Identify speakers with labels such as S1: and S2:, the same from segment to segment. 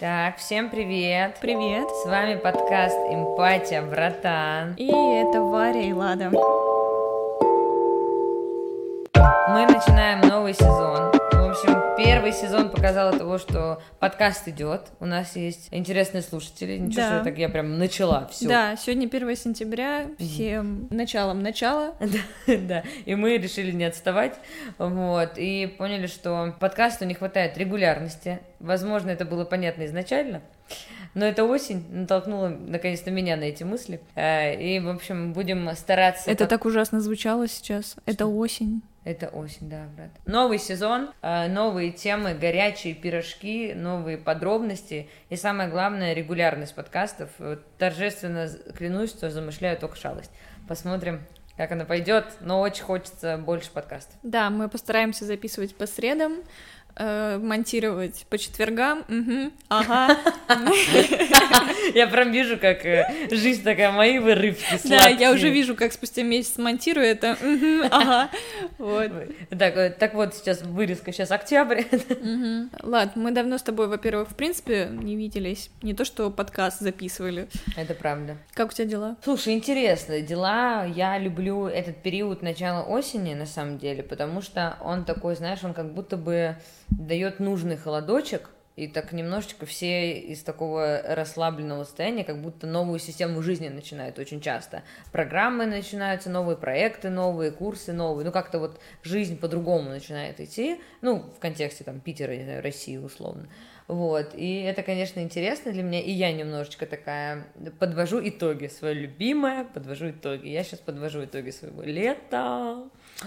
S1: Так, всем привет!
S2: Привет!
S1: С вами подкаст «Эмпатия, братан».
S2: И это Варя и Лада.
S1: Мы начинаем новый сезон. Первый сезон показал того, что подкаст идет. У нас есть интересные слушатели. Ничего,
S2: Да.
S1: что так я прям начала все.
S2: Да, сегодня 1 сентября, всем началом начала.
S1: Да, и мы решили не отставать, вот, и поняли, что подкасту не хватает регулярности. Возможно, это было понятно изначально, но эта осень натолкнула наконец-то меня на эти мысли. Э, И, в общем, будем стараться...
S2: Это
S1: как-
S2: так ужасно звучало сейчас. Это осень.
S1: Это осень, да, брат. Новый сезон, э, новые темы, горячие пирожки, новые подробности и самое главное регулярность подкастов. Торжественно клянусь, что замышляю только шалость. Посмотрим, как она пойдет, но очень хочется больше подкастов.
S2: Да, мы постараемся записывать по средам, э, монтировать по четвергам. Мгм, Ага.
S1: Я прям вижу, как э, жизнь такая, мои вырывки
S2: Да, я уже вижу, как спустя месяц монтирую это. Ага. Вот.
S1: Так, э, так вот, сейчас вырезка, сейчас октябрь.
S2: Ладно, мы давно с тобой, во-первых, в принципе, не виделись. Не то, что подкаст записывали.
S1: Это правда.
S2: Как у тебя дела?
S1: Слушай, интересно, дела, я люблю этот период начала осени, на самом деле, потому что он такой, знаешь, он как будто бы дает нужный холодочек, и так немножечко все из такого расслабленного состояния, как будто новую систему жизни начинают очень часто. Программы начинаются, новые проекты новые, курсы новые, ну как-то вот жизнь по-другому начинает идти, ну в контексте там Питера, России условно. Вот, и это, конечно, интересно для меня, и я немножечко такая подвожу итоги, свое любимое, подвожу итоги. Я сейчас подвожу итоги своего лета.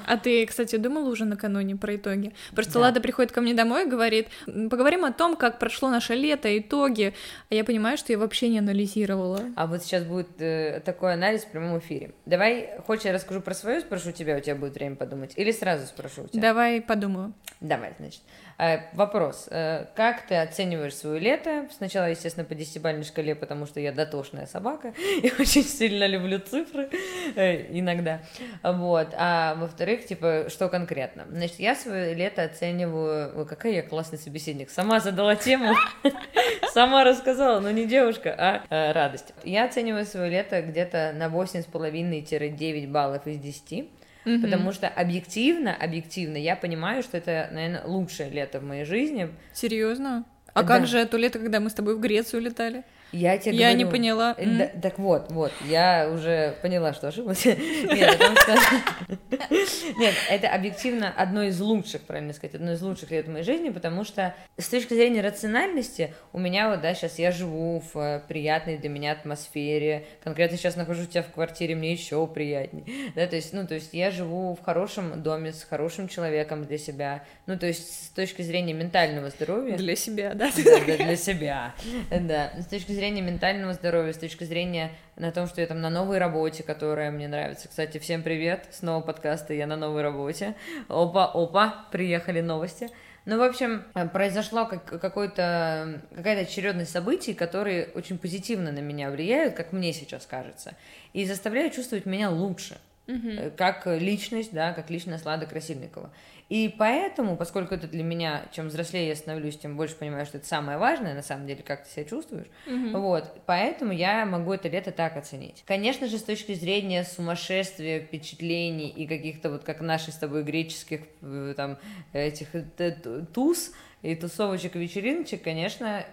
S2: А ты, кстати, думала уже накануне про итоги? Просто
S1: Да.
S2: Лада приходит ко мне домой и говорит, «М, поговорим о том, как прошло наше лето, итоги. А я понимаю, что я вообще не анализировала.
S1: А вот сейчас будет э, такой анализ в прямом эфире. Давай, хочешь, я расскажу про свое, спрошу тебя, у тебя будет время подумать, или сразу спрошу у тебя?
S2: Давай подумаю.
S1: Давай, значит. Э, Вопрос. Э, Как ты оцениваешь свое лето? Сначала, естественно, по десятибалльной шкале, потому что я дотошная собака и очень сильно люблю цифры э, иногда. Вот. А во-вторых, типа, что конкретно? Значит, я свое лето оцениваю... Ой, какая я классный собеседник. Сама задала тему, сама рассказала, но не девушка, а радость. Я оцениваю свое лето где-то на 8,5-9 баллов из 10.
S2: Мгм.
S1: Потому что объективно, объективно, я понимаю, что это, наверное, лучшее лето в моей жизни.
S2: Серьезно? А
S1: Да.
S2: как же то лето, когда мы с тобой в Грецию летали?
S1: Я тебе
S2: Я не
S1: говорю-
S2: поняла.
S1: Э, да- так вот, вот, я уже поняла, что ошиблась. Нет. Нет, это объективно одно из лучших, правильно сказать, одно из лучших лет моей жизни, потому что с точки зрения рациональности у меня вот, да, сейчас я живу в э, приятной для меня атмосфере, конкретно сейчас нахожусь у тебя в квартире, мне еще приятнее, да, то есть, ну, то есть я живу в хорошем доме с хорошим человеком для себя, ну, то есть с точки зрения ментального здоровья.
S2: Для себя? Да,
S1: да, для себя. Да. С точки зрения ментального здоровья, с точки зрения на том, что я там на новой работе, которая мне нравится. Кстати, всем привет. Снова подкасты, я на новой работе. Опа, опа, приехали новости. Ну, в общем, произошло как, какой-то, какая-то очередность событий, которые очень позитивно на меня влияют, как мне сейчас кажется, и заставляют чувствовать меня лучше э, как личность, да, как личность Лады Красильникова. И поэтому, поскольку это для меня, чем взрослее я становлюсь, тем больше понимаю, что это самое важное, на самом деле, как ты себя чувствуешь, вот, поэтому я могу это лето так оценить. Конечно же, с точки зрения сумасшествия, впечатлений и каких-то вот, как наши с тобой греческих, э, там, этих э, туз и тусовочек и вечериночек, конечно,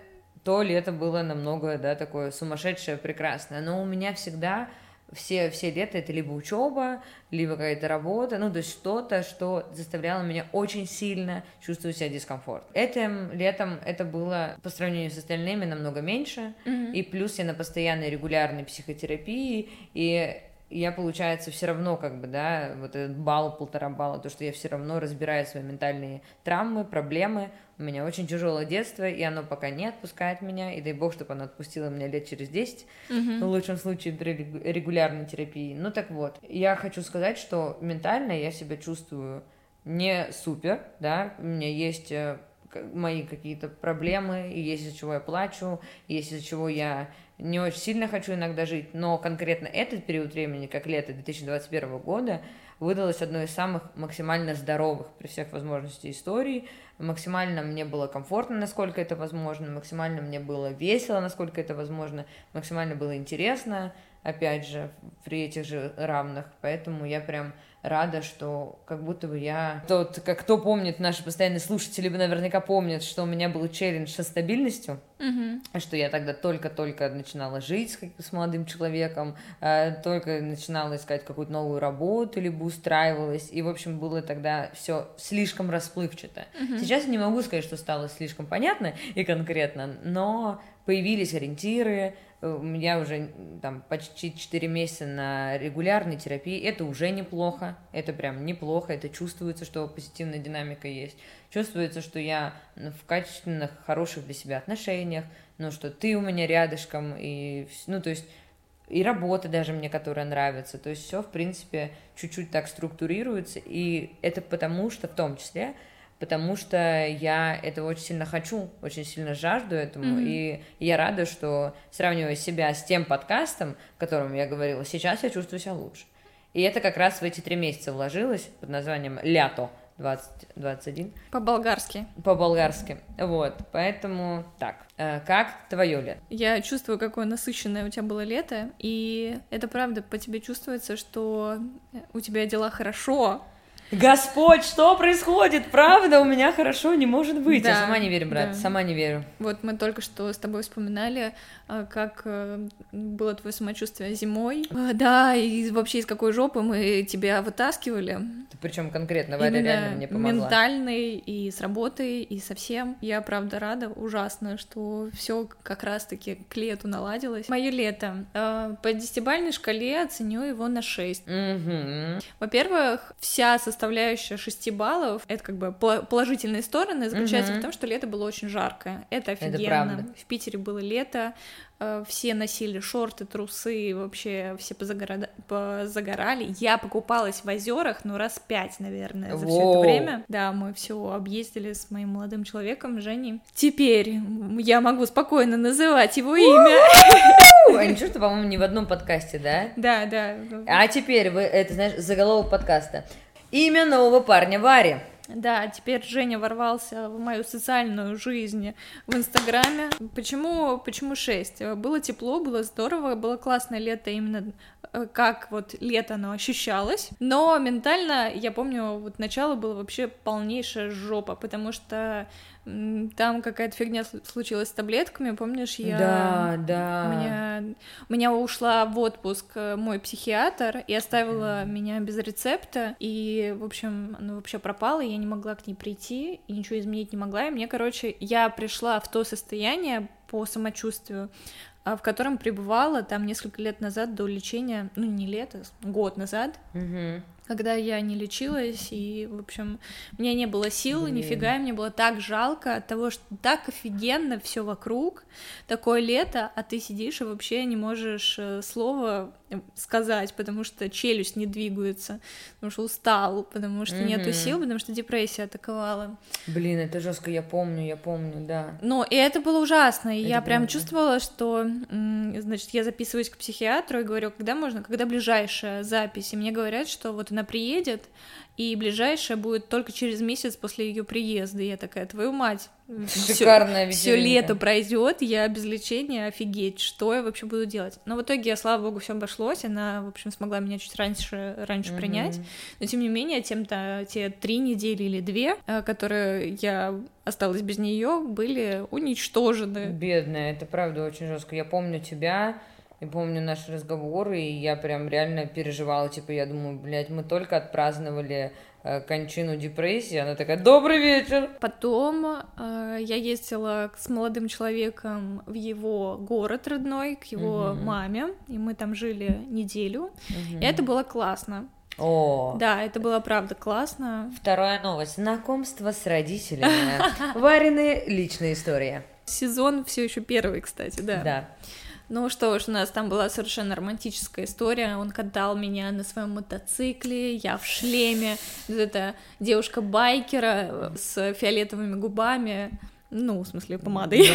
S1: то лето было намного, да, такое сумасшедшее, прекрасное. Но у меня всегда все, все лето это либо учеба, либо какая-то работа, ну, то есть что-то, что заставляло меня очень сильно чувствовать себя дискомфорт. Этим летом это было по сравнению с остальными намного меньше, и плюс я на постоянной регулярной психотерапии, и я, получается, все равно, как бы, да, вот этот балл, полтора балла, то, что я все равно разбираю свои ментальные травмы, проблемы. У меня очень тяжелое детство, и оно пока не отпускает меня, и дай бог, чтобы оно отпустило меня лет через 10, в лучшем случае при регу- регулярной терапии. Ну так вот, я хочу сказать, что ментально я себя чувствую не супер, да, у меня есть э, мои какие-то проблемы, и есть из-за чего я плачу, и есть из-за чего я не очень сильно хочу иногда жить, но конкретно этот период времени, как лето 2021 года, выдалось одной из самых максимально здоровых при всех возможностях историй. максимально мне было комфортно, насколько это возможно, максимально мне было весело, насколько это возможно, максимально было интересно, опять же, при этих же равных, поэтому я прям рада, что как будто бы я... Тот, как кто помнит, наши постоянные слушатели бы наверняка помнят, что у меня был челлендж со стабильностью,
S2: Мгм.
S1: что я тогда только-только начинала жить с, с молодым человеком, э, только начинала искать какую-то новую работу, либо устраивалась, и, в общем, было тогда все слишком расплывчато. Сейчас я не могу сказать, что стало слишком понятно и конкретно, но появились ориентиры, у меня уже там почти 4 месяца на регулярной терапии, это уже неплохо, это прям неплохо, это чувствуется, что позитивная динамика есть, чувствуется, что я ну, в качественных, хороших для себя отношениях, ну, что ты у меня рядышком, и, ну, то есть, и работа даже мне, которая нравится, то есть все, в принципе, чуть-чуть так структурируется, и это потому что, в том числе, потому что я этого очень сильно хочу, очень сильно жажду этому,
S2: Мгм.
S1: и я рада, что, сравнивая себя с тем подкастом, о котором я говорила, сейчас я чувствую себя лучше. И это как раз в эти три месяца вложилось под названием «Лято 2021»
S2: По-болгарски.
S1: по-болгарски. Вот, поэтому так. Э, Как твое лето?
S2: Я чувствую, какое насыщенное у тебя было лето, и это правда по тебе чувствуется, что у тебя дела хорошо.
S1: Господь, что происходит? Правда, у меня хорошо не может быть. Я
S2: Да,
S1: сама не верю, брат,
S2: да.
S1: сама не верю.
S2: Вот мы только что с тобой вспоминали, а, как э, было твое самочувствие зимой. А, Да, и вообще из какой жопы мы тебя вытаскивали.
S1: Причем конкретно Варя реально мне помогла.
S2: ментальный и с работой, и со всем. Я правда рада, ужасно, что все как раз-таки к лету наладилось. Мое лето. э, По десятибальной шкале оценю его на 6.
S1: Мгм.
S2: Во-первых, вся составляющая 6 баллов, это как бы положительные стороны, заключается
S1: Мгм.
S2: в том, что лето было очень жаркое. Это
S1: Это
S2: офигенно.
S1: правда.
S2: В Питере было лето, э, все носили шорты, трусы, вообще все позагора- позагорали. Я покупалась в озерах, ну, раз пять, наверное, за все это время. Да, мы все объездили с моим молодым человеком, Женей. Теперь я могу спокойно называть его имя.
S1: А ничего, что, по-моему, ни в одном подкасте, да?
S2: Да, да.
S1: А теперь вы, это, знаешь, заголовок подкаста. Имя нового парня Вари.
S2: Да, теперь Женя ворвался в мою социальную жизнь в Инстаграме. Почему, почему 6? Было тепло, было здорово, было классное лето именно э, как вот лето оно ощущалось. Но ментально, я помню, вот начало было вообще полнейшая жопа, потому что там какая-то фигня сл- случилась с таблетками, помнишь, я...
S1: Да, да.
S2: У меня, у меня ушла в отпуск э, мой психиатр и оставила меня без рецепта, и, в общем, она вообще пропала, и я не могла к ней прийти, и ничего изменить не могла, и мне, короче, я пришла в то состояние по самочувствию, а, в котором пребывала там несколько лет назад до лечения, ну, не лет, а год назад,
S1: Мгм.
S2: Когда я не лечилась, и, в общем, у меня не было сил,
S1: Блин.
S2: нифига, и мне было так жалко от того, что так офигенно все вокруг, такое лето, а ты сидишь и вообще не можешь э, слова э, сказать, потому что челюсть не двигается, потому что устал, потому что нету
S1: Мгм.
S2: сил, потому что депрессия атаковала.
S1: Блин, это жестко, я помню, я помню, да.
S2: Ну, и это было ужасно, и
S1: Это
S2: я прям
S1: правда.
S2: чувствовала, что, значит, я записываюсь к психиатру и говорю, когда можно, когда ближайшая запись, и мне говорят, что вот она приедет, и ближайшая будет только через месяц после ее приезда, и я такая, твою мать,
S1: Шикарная
S2: все
S1: вечеринка.
S2: лето пройдет, я без лечения, офигеть, что я вообще буду делать? Но в итоге, слава богу, все обошлось, она, в общем, смогла меня чуть раньше, раньше
S1: Мгм.
S2: принять, но тем не менее, тем-то те три недели или две, э, которые я осталась без нее, были уничтожены.
S1: Бедная, это правда очень жестко. Я помню тебя, и помню наши разговоры, и я прям реально переживала, типа, я думаю, блядь, мы только отпраздновали э, кончину депрессии, она такая, добрый вечер.
S2: Потом э, я ездила с молодым человеком в его город родной, к его
S1: Мгм.
S2: маме, и мы там жили неделю.
S1: Мгм.
S2: И это было классно.
S1: О,
S2: Да, это было правда классно.
S1: Вторая новость. Знакомство с родителями. Варины личная история.
S2: Сезон все еще первый, кстати, да.
S1: Да.
S2: Ну что ж, у нас там была совершенно романтическая история. Он катал меня на своем мотоцикле, я в шлеме. Вот эта девушка-байкера с фиолетовыми губами. Ну, в смысле, помадой.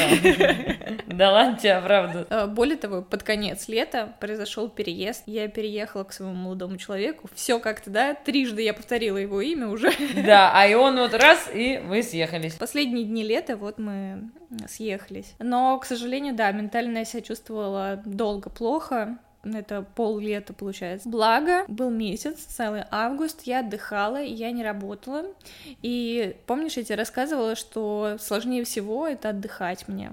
S1: Да ладно тебя, правда.
S2: Э, более того, под конец лета произошел переезд. Я переехала к своему молодому человеку. Все как-то, да, трижды я повторила его имя уже.
S1: Да, а и он вот раз, и вы съехались.
S2: Последние дни лета вот мы съехались. Но, к сожалению, да, ментально я себя чувствовала долго плохо это пол лета получается. Благо, был месяц, целый август, я отдыхала, я не работала. И помнишь, я тебе рассказывала, что сложнее всего это отдыхать мне.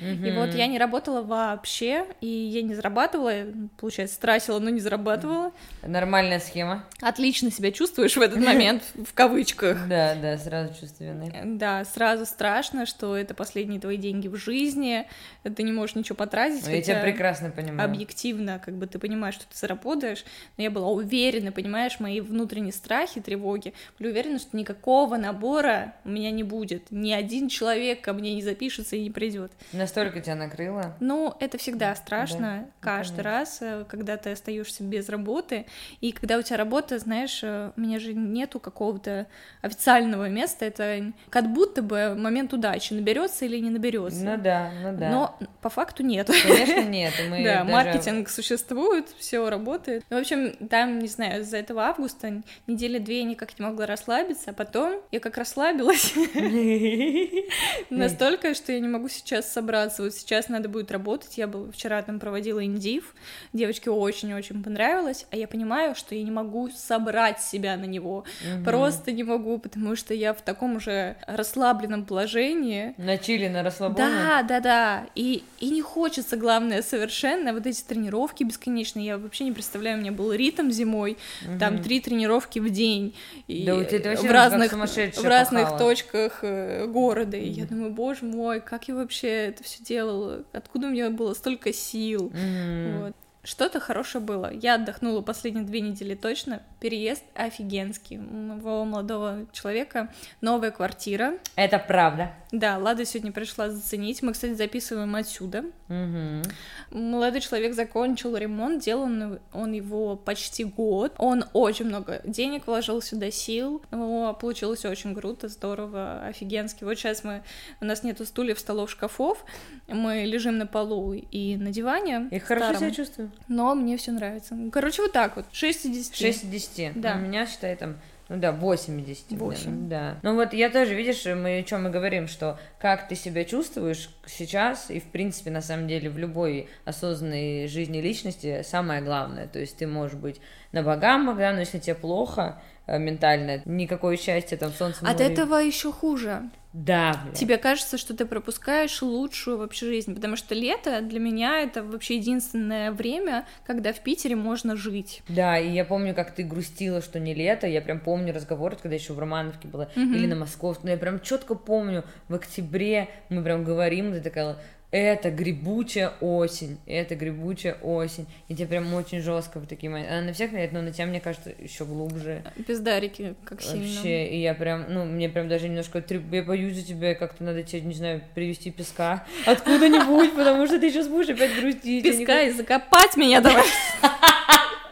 S2: И вот я не работала вообще, и я не зарабатывала, получается, тратила, но не зарабатывала.
S1: Нормальная схема.
S2: Отлично себя чувствуешь в этот момент, в кавычках.
S1: Да, да, сразу чувство вины.
S2: Да, сразу страшно, что это последние твои деньги в жизни, ты не можешь ничего потратить.
S1: Ну, я тебя прекрасно понимаю.
S2: Объективно, как бы ты понимаешь, что ты заработаешь, но я была уверена, понимаешь, мои внутренние страхи, тревоги, были уверена, что никакого набора у меня не будет, ни один человек ко мне не запишется и не придет.
S1: Настолько тебя накрыло?
S2: Ну, это всегда страшно да, ну, каждый конечно. раз, э, когда ты остаешься без работы. И когда у тебя работа, знаешь, э, у меня же нету какого-то официального места, это как будто бы момент удачи, наберется или не наберется.
S1: Ну да, ну да.
S2: Но по факту нет.
S1: Конечно, нет. Мы
S2: да,
S1: даже...
S2: маркетинг существует, все работает. Ну, в общем, там, не знаю, из-за этого августа недели две я никак не могла расслабиться, а потом я как расслабилась настолько, что я не могу сейчас собрать собраться. Вот сейчас надо будет работать. Я был вчера там проводила индив. Девочке очень-очень понравилось. А я понимаю, что я не могу собрать себя на него. Угу. Просто не могу, потому что я в таком уже расслабленном положении.
S1: На чили, на расслабоне.
S2: Да, да, да. И, и не хочется, главное, совершенно вот эти тренировки бесконечные. Я вообще не представляю, у меня был ритм зимой. Угу. Там три тренировки в день. И
S1: да, у тебя
S2: в разных, в разных точках э, города. И я думаю, боже мой, как я вообще это все делала, откуда у меня было столько сил. Mm-hmm. Вот. Что-то хорошее было. Я отдохнула последние две недели точно. Переезд офигенский. У моего молодого человека новая квартира.
S1: Это правда.
S2: Да, Лада сегодня пришла заценить. Мы, кстати, записываем отсюда. Угу. Молодой человек закончил ремонт, делал он его почти год. Он очень много денег вложил сюда, сил. Но получилось очень круто, здорово, офигенски. Вот сейчас мы... У нас нету стульев, столов, шкафов. Мы лежим на полу и на диване.
S1: И хорошо себя чувствую.
S2: Но мне все нравится. Короче, вот так вот. 6 из 10.
S1: 6 из 10. Да. У меня, считай, там ну да, 80. 8. Да. Ну вот я тоже, видишь, мы о чем мы говорим, что как ты себя чувствуешь сейчас, и в принципе, на самом деле, в любой осознанной жизни личности самое главное. То есть ты можешь быть на богам, да, но если тебе плохо э, ментально, никакое счастье там солнце.
S2: От этого еще хуже.
S1: Да.
S2: Блин. Тебе кажется, что ты пропускаешь лучшую вообще жизнь, потому что лето для меня это вообще единственное время, когда в Питере можно жить.
S1: Да, и я помню, как ты грустила, что не лето. Я прям помню разговор, когда еще в Романовке была, mm-hmm. или на Московском. Но я прям четко помню, в октябре мы прям говорим, ты такая это грибучая осень, это грибучая осень. И тебе прям очень жестко в такие моменты. Она на всех влияет, но на тебя, мне кажется, еще глубже.
S2: Пиздарики, как
S1: сильно.
S2: Вообще,
S1: и я прям, ну, мне прям даже немножко, я боюсь за тебя, как-то надо тебе, не знаю, привезти песка откуда-нибудь, потому что ты сейчас будешь опять грустить.
S2: Песка и закопать меня давай.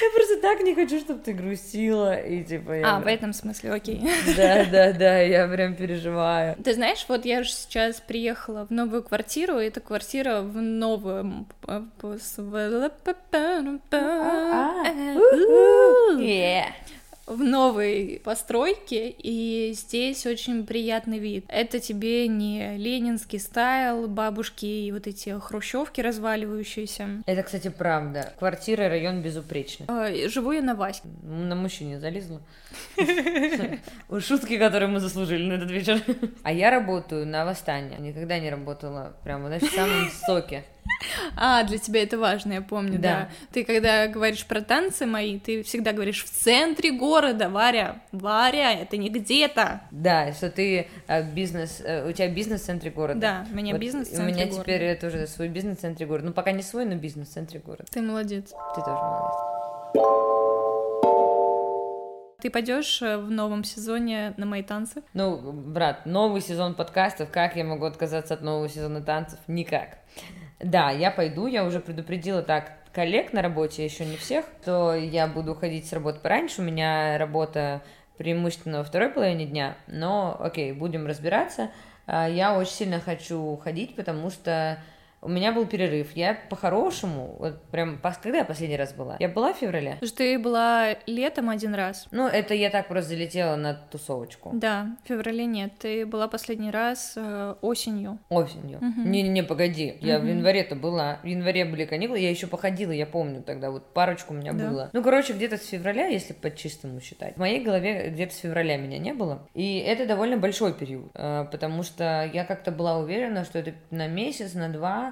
S1: Я просто так не хочу, чтобы ты грустила, и типа...
S2: Я а, в этом смысле, окей.
S1: Да, да, да, я прям переживаю.
S2: Ты знаешь, вот я же сейчас приехала в новую квартиру, и эта квартира в новом... Yeah в новой постройке, и здесь очень приятный вид. Это тебе не ленинский стайл, бабушки и вот эти хрущевки разваливающиеся.
S1: Это, кстати, правда. Квартира, район безупречный.
S2: Э, живу я на Ваське.
S1: На мужчине залезла. Шутки, которые мы заслужили на этот вечер. А я работаю на восстание. Никогда не работала прямо, знаешь, в самом соке.
S2: А, для тебя это важно, я помню, да. да. Ты когда говоришь про танцы мои, ты всегда говоришь в центре города, Варя, Варя, это не где-то.
S1: Да, что ты э, бизнес, э, у тебя бизнес в центре города.
S2: Да, у меня вот бизнес в центре
S1: города. У меня
S2: города.
S1: теперь тоже свой бизнес в центре города. Ну, пока не свой, но бизнес в центре города.
S2: Ты молодец.
S1: Ты тоже молодец.
S2: Ты пойдешь э, в новом сезоне на мои танцы?
S1: Ну, брат, новый сезон подкастов, как я могу отказаться от нового сезона танцев? Никак. Да, я пойду, я уже предупредила так коллег на работе, еще не всех, то я буду уходить с работы пораньше, у меня работа преимущественно во второй половине дня, но окей, будем разбираться. а, я очень сильно хочу ходить, потому что у меня был перерыв. Я по-хорошему, вот прям, когда я последний раз была? Я была в феврале?
S2: Что ты была летом один раз.
S1: Ну, это я так просто залетела на тусовочку.
S2: Да, в феврале нет. Ты была последний раз э, осенью.
S1: Осенью. Не-не-не, погоди. Я в январе-то была. В январе были каникулы, я еще походила, я помню тогда, вот парочку у меня
S2: Да.
S1: было. Ну, короче, где-то с февраля, если по-чистому считать. В моей голове где-то с февраля меня не было. И это довольно большой период, э, потому что я как-то была уверена, что это на месяц, на два,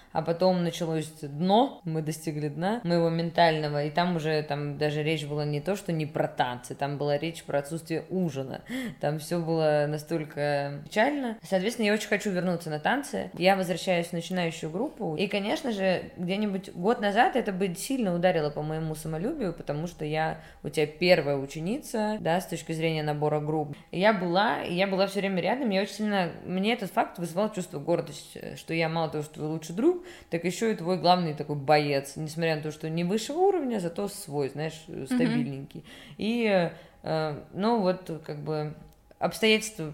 S1: а потом началось дно, мы достигли дна моего ментального, и там уже там даже речь была не то, что не про танцы, там была речь про отсутствие ужина, там все было настолько печально. Соответственно, я очень хочу вернуться на танцы. Я возвращаюсь в начинающую группу, и, конечно же, где-нибудь год назад это бы сильно ударило по моему самолюбию, потому что я у тебя первая ученица, да, с точки зрения набора групп. Я была, я была все время рядом, я очень сильно, мне этот факт вызывал чувство гордости, что я мало того, что лучший друг, так еще и твой главный такой боец, несмотря на то, что не высшего уровня, зато свой, знаешь, стабильненький. И, э, ну вот, как бы обстоятельства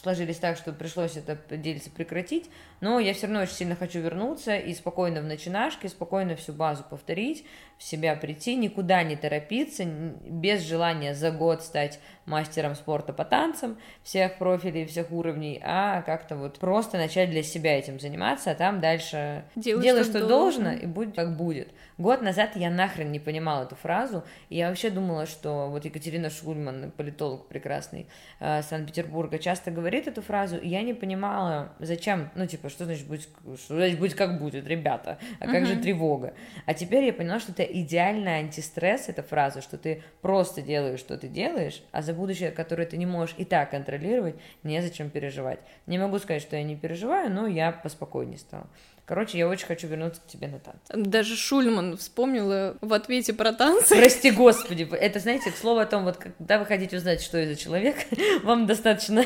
S1: сложились так, что пришлось это делиться прекратить, но я все равно очень сильно хочу вернуться и спокойно в начинашке, спокойно всю базу повторить, в себя прийти, никуда не торопиться, без желания за год стать мастером спорта по танцам всех профилей, всех уровней, а как-то вот просто начать для себя этим заниматься, а там дальше
S2: Делай,
S1: делай,
S2: что
S1: что,
S2: должно.
S1: должно, и будет как будет. Год назад я нахрен не понимала эту фразу, и я вообще думала, что вот Екатерина Шульман, политолог прекрасный э, Санкт-Петербурга, часто говорит эту фразу, и я не понимала, зачем, ну типа, что значит будь, что значит будь как будет, ребята, а как же
S2: Мгм.
S1: тревога? А теперь я поняла, что это идеальный антистресс, эта фраза, что ты просто делаешь, что ты делаешь, а за будущее, которое ты не можешь и так контролировать, незачем переживать. Не могу сказать, что я не переживаю, но я поспокойнее стала. Короче, я очень хочу вернуться к тебе на танцы.
S2: Даже Шульман вспомнила в ответе про танцы.
S1: Прости господи, это, знаете, к слову о том, вот когда вы хотите узнать, что я за человек, вам достаточно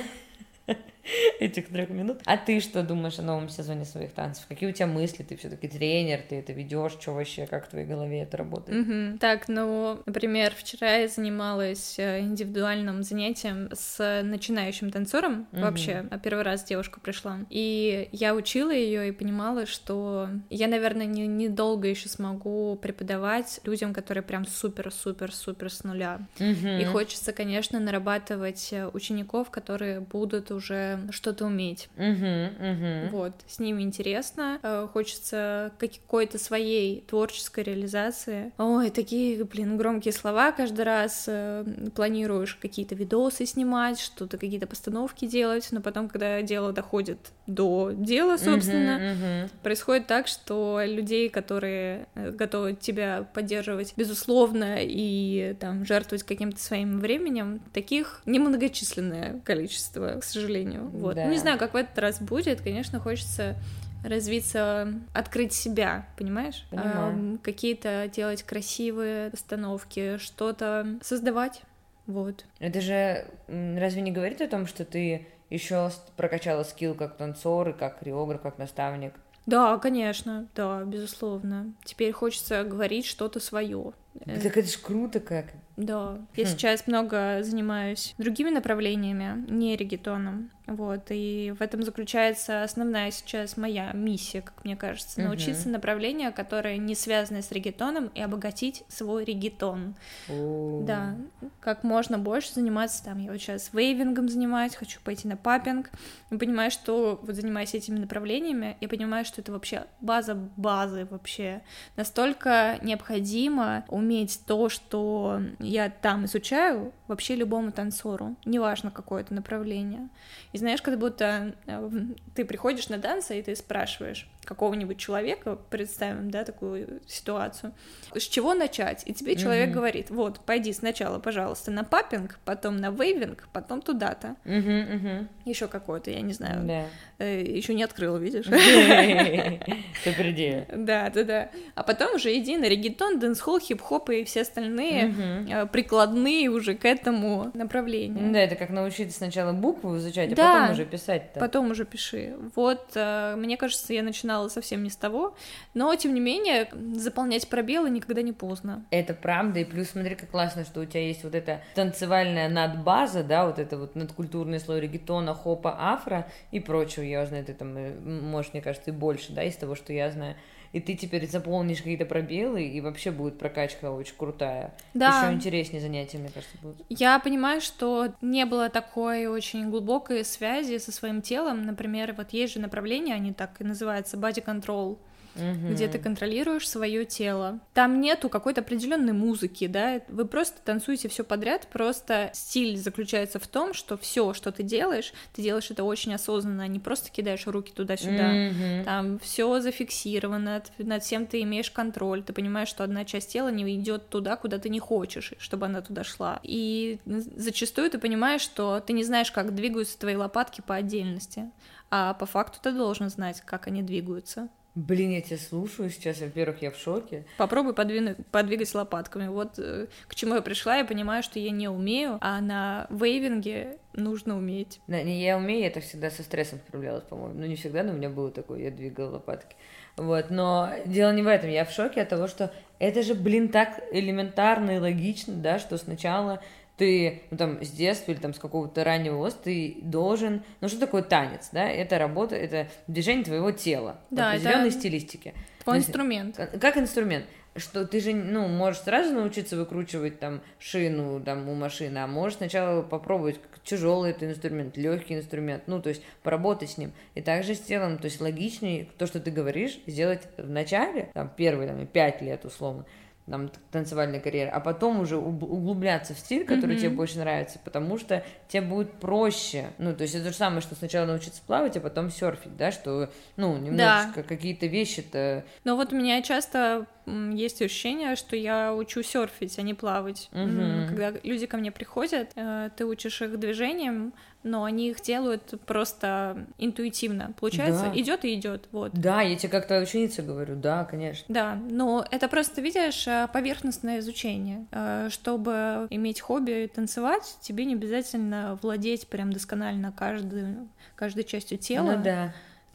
S1: этих трех минут. А ты что думаешь о новом сезоне своих танцев? Какие у тебя мысли? Ты все-таки тренер, ты это ведешь, что вообще, как в твоей голове это работает?
S2: Мгм. Так, ну, например, вчера я занималась э, индивидуальным занятием с начинающим танцором.
S1: Мгм.
S2: Вообще, а первый раз девушка пришла. И я учила ее и понимала, что я, наверное, не, недолго еще смогу преподавать людям, которые прям супер-супер-супер с нуля.
S1: Мгм.
S2: И хочется, конечно, нарабатывать э, учеников, которые будут уже что-то уметь.
S1: Мгм, мгм.
S2: Вот, с ними интересно, э, хочется какой-то своей творческой реализации. Ой, такие, блин, громкие слова каждый раз. э, Планируешь какие-то видосы снимать, что-то, какие-то постановки делать, но потом, когда дело доходит до дела, собственно,
S1: Мгм, мгм.
S2: происходит так, что людей, которые э, готовы тебя поддерживать, безусловно, и там жертвовать каким-то своим временем, таких немногочисленное количество, к сожалению. Вот.
S1: Да.
S2: Ну, не знаю, как в этот раз будет. Конечно, хочется развиться, открыть себя, понимаешь?
S1: Понимаю.
S2: Какие-то делать красивые постановки, что-то создавать. Вот.
S1: Это же разве не говорит о том, что ты еще прокачала скилл как танцор и как хореограф, как наставник?
S2: Да, конечно, да, безусловно. Теперь хочется говорить что-то свое.
S1: Так это ж круто как.
S2: Да, я
S1: Хм.
S2: сейчас много занимаюсь другими направлениями, не регетоном, вот, и в этом заключается основная сейчас моя миссия, как мне кажется,
S1: Мгм.
S2: научиться направлению, которое не связано с регетоном, и обогатить свой регетон,
S1: О.
S2: да, как можно больше заниматься там, я вот сейчас вейвингом занимаюсь, хочу пойти на папинг, и понимаю, что вот занимаясь этими направлениями, я понимаю, что это вообще база базы вообще, настолько необходимо уметь то, что я там изучаю, вообще любому танцору, неважно какое это направление. И знаешь, как будто э, ты приходишь на танцы, и ты спрашиваешь какого-нибудь человека, представим, да, такую ситуацию, с чего начать? И тебе человек
S1: Мгм.
S2: говорит, вот, пойди сначала, пожалуйста, на popping, потом на waving, потом туда-то.
S1: Мгм, мгм.
S2: Еще какое-то, я не знаю,
S1: Да.
S2: еще не открыла, видишь?
S1: Супер идея.
S2: Да, да, да. А потом уже иди на регетон, дэнс-холл, хип-хоп и все остальные э, прикладные уже к этому направлению.
S1: Ну да, это как научиться сначала букву изучать, а
S2: Да.
S1: потом уже писать-то.
S2: Потом уже пиши. Вот, э, мне кажется, я начинала совсем не с того, но, тем не менее, заполнять пробелы никогда не поздно.
S1: Это правда, и плюс смотри, как классно, что у тебя есть вот эта танцевальная надбаза, да, вот это вот надкультурный слой регетона, хопа, афро и прочего, я знаю, ты там, э, можешь, мне кажется, и больше, да, из того, что я знаю. И ты теперь заполнишь какие-то пробелы, и вообще будет прокачка очень крутая.
S2: Да.
S1: Еще интереснее занятия, мне кажется, будут.
S2: Я понимаю, что не было такой очень глубокой связи со своим телом. Например, вот есть же направления, они так и называются body control,
S1: Мгм.
S2: где ты контролируешь свое тело. Там нету какой-то определенной музыки, да, вы просто танцуете все подряд, просто стиль заключается в том, что все, что ты делаешь, ты делаешь это очень осознанно, а не просто кидаешь руки туда-сюда.
S1: Мгм.
S2: Там все зафиксировано, над всем ты имеешь контроль, ты понимаешь, что одна часть тела не идет туда, куда ты не хочешь, чтобы она туда шла. И зачастую ты понимаешь, что ты не знаешь, как двигаются твои лопатки по отдельности, а по факту ты должен знать, как они двигаются.
S1: Блин, я тебя слушаю сейчас, во-первых, я в шоке.
S2: Попробуй подвину- подвигать лопатками. Вот э, к чему я пришла, я понимаю, что я не умею, а на вейвинге нужно уметь.
S1: Да, не, я умею, это всегда со стрессом справлялась, по-моему. Ну, не всегда, но у меня было такое, я двигала лопатки. Вот, но дело не в этом, я в шоке от того, что это же, блин, так элементарно и логично, да, что сначала ты, ну, там, с детства или там с какого-то раннего возраста ты должен, ну, что такое танец, да, это работа, это движение твоего тела в
S2: Да,
S1: определенной
S2: это-
S1: стилистике.
S2: Твой инструмент.
S1: Как- Как инструмент. Что ты же, ну, можешь сразу научиться выкручивать там шину там у машины, а можешь сначала попробовать, тяжелый это инструмент, легкий инструмент, ну, то есть поработать с ним. И также с телом, то есть логичнее то, что ты говоришь, сделать в начале, там, первые там, пять лет условно, там, танцевальной карьеры, а потом уже уг- углубляться в стиль, который
S2: Мгм.
S1: тебе больше нравится, потому что тебе будет проще. Ну, то есть это то же самое, что сначала научиться плавать, а потом серфить, да, что, ну, немножечко какие-то вещи-то
S2: Но вот меня часто есть ощущение, что я учу серфить, а не плавать.
S1: Мгм.
S2: Когда люди ко мне приходят, э, ты учишь их движениям, но они их делают просто интуитивно. Получается,
S1: Да.
S2: идет и идет. Вот.
S1: Да, я тебе как твоя ученица говорю, да, конечно.
S2: Да, но это просто, видишь, э, поверхностное изучение. Э, Чтобы иметь хобби танцевать, тебе не обязательно владеть прям досконально каждой, каждой частью тела.
S1: Ну да.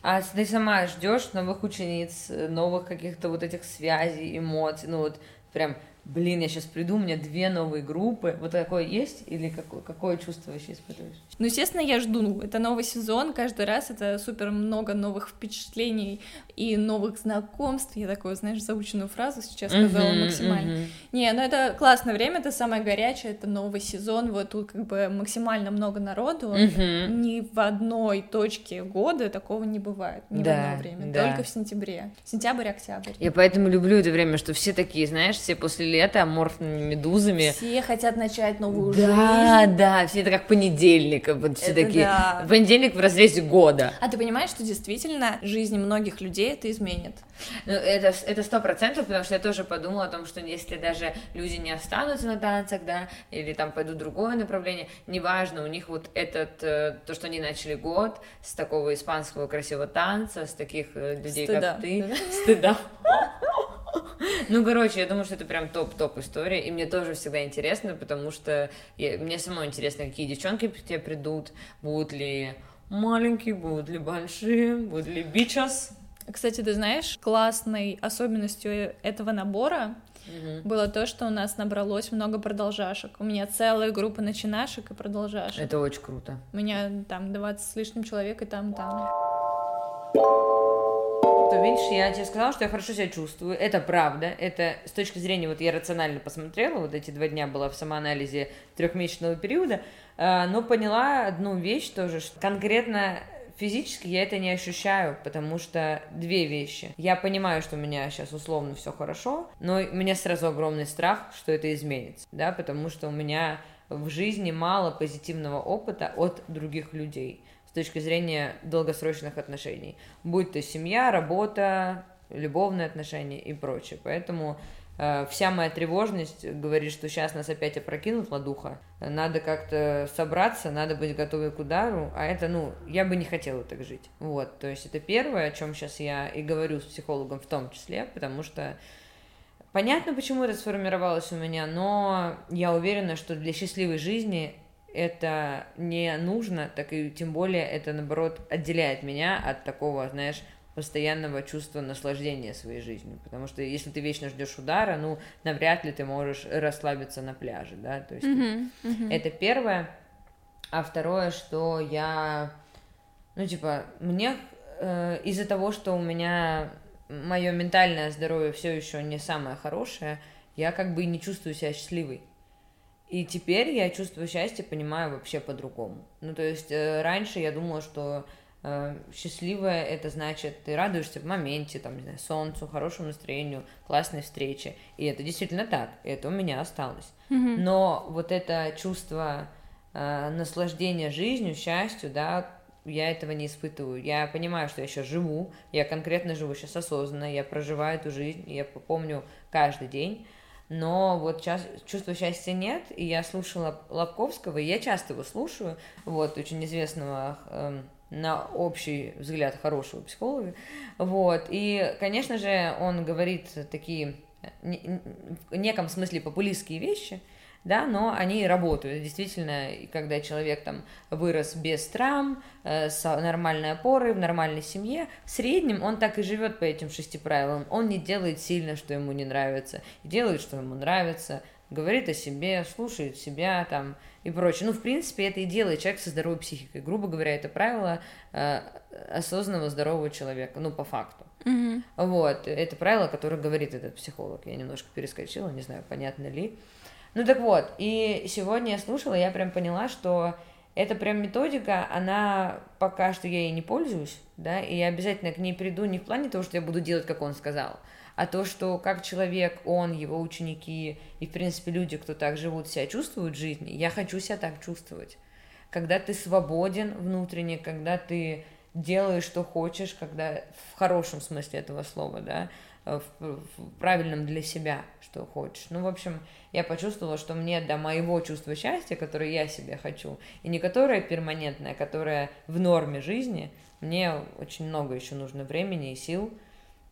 S1: А ты сама ждешь новых учениц, э, новых каких-то вот этих связей, эмоций, ну вот прям, блин, я сейчас приду, у меня две новые группы. Вот такое есть или какое, какое чувство вообще испытываешь?
S2: Ну, естественно, я жду. Ну, Это новый сезон, каждый раз это супер много новых впечатлений и новых знакомств. Я такую, знаешь, заученную фразу сейчас сказала
S1: Мгм,
S2: максимально.
S1: мгм.
S2: Не, ну это классное время, это самое горячее, это новый сезон, вот тут как бы максимально много народу.
S1: Мгм.
S2: Ни в одной точке года такого не бывает, ни в
S1: Да,
S2: одно время,
S1: да.
S2: только в сентябре. Сентябрь, октябрь.
S1: Я поэтому люблю это время, что все такие, знаешь, все после лета аморфными медузами.
S2: Все хотят начать новую
S1: Да,
S2: жизнь.
S1: да, все это как понедельник, вот все
S2: Это
S1: такие.
S2: да.
S1: Понедельник в разрезе года.
S2: А ты понимаешь, что действительно жизнь многих людей это изменит?
S1: Ну, это сто процентов, потому что я тоже подумала о том, что если даже люди не останутся на танцах, да, или там пойдут в другое направление, неважно, у них вот этот, э, то, что они начали год с такого испанского красивого танца, с таких э, людей,
S2: Стыда,
S1: как ты,
S2: да?
S1: стыда. Ну, короче, я думаю, что это прям топ-топ история, и мне тоже всегда интересно, потому что я- мне самой интересно, какие девчонки к тебе придут, будут ли маленькие, будут ли большие, будут ли бичас.
S2: Кстати, ты знаешь, классной особенностью этого набора
S1: Мгм.
S2: было то, что у нас набралось много продолжашек. У меня целая группа начинашек и продолжашек.
S1: Это очень круто.
S2: У меня там 20 с лишним человек и там, там.
S1: То видишь, я тебе сказала, что я хорошо себя чувствую. Это правда. Это с точки зрения, вот я рационально посмотрела, вот эти два дня была в самоанализе трехмесячного периода, а, но поняла одну вещь тоже, что конкретно физически я это не ощущаю, потому что две вещи. Я понимаю, что у меня сейчас условно все хорошо, но у меня сразу огромный страх, что это изменится, да, потому что у меня в жизни мало позитивного опыта от других людей точки зрения долгосрочных отношений. Будь то семья, работа, любовные отношения и прочее. Поэтому э, вся моя тревожность говорит, что сейчас нас опять опрокинут ладуха. Надо как-то собраться, надо быть готовой к удару, а это, ну, я бы не хотела так жить. Вот, то есть это первое, о чем сейчас я и говорю с психологом в том числе, потому что Понятно, почему это сформировалось у меня, но я уверена, что для счастливой жизни это не нужно, так и тем более это, наоборот, отделяет меня от такого, знаешь, постоянного чувства наслаждения своей жизнью. Потому что если ты вечно ждешь удара, ну, навряд ли ты можешь расслабиться на пляже, да, то есть
S2: Мгм, мгм.
S1: это первое. А второе, что я, ну, типа, мне э, из-за того, что у меня мое ментальное здоровье все еще не самое хорошее, я как бы не чувствую себя счастливой. И теперь я чувствую счастье, понимаю вообще по-другому. Ну, то есть э, раньше я думала, что э, счастливая это значит, ты радуешься в моменте, там, не знаю, солнцу, хорошему настроению, классной встрече. И это действительно так, это у меня осталось.
S2: Мгм.
S1: Но вот это чувство э, наслаждения жизнью, счастью, да, я этого не испытываю. Я понимаю, что я сейчас живу, я конкретно живу сейчас осознанно, я проживаю эту жизнь, я помню каждый день. Но вот сейчас чувства счастья нет, и я слушала Лобковского, и я часто его слушаю, вот, очень известного эм, на общий взгляд хорошего психолога, вот, и, конечно же, он говорит такие э, в неком смысле популистские вещи, да, но они работают. Действительно, когда человек там вырос без травм, э, с нормальной опорой, в нормальной семье, в среднем он так и живет по этим шести правилам. Он не делает сильно, что ему не нравится, делает, что ему нравится, говорит о себе, слушает себя там и прочее. Ну, в принципе, это и делает человек со здоровой психикой. Грубо говоря, это правило э, осознанного здорового человека, ну, по факту.
S2: Мгм.
S1: Вот, это правило, которое говорит этот психолог. Я немножко перескочила, не знаю, понятно ли. Ну так вот, и сегодня я слушала, я прям поняла, что эта прям методика, она пока что я ей не пользуюсь, да, и я обязательно к ней приду не в плане того, что я буду делать, как он сказал, а то, что как человек, он, его ученики и, в принципе, люди, кто так живут, себя чувствуют в жизни, я хочу себя так чувствовать. Когда ты свободен внутренне, когда ты делаешь, что хочешь, когда в хорошем смысле этого слова, да, в, в правильном для себя, что хочешь. Ну, в общем, я почувствовала, что мне до моего чувства счастья, которое я себе хочу, и не которое перманентное, а которое в норме жизни, мне очень много еще нужно времени и сил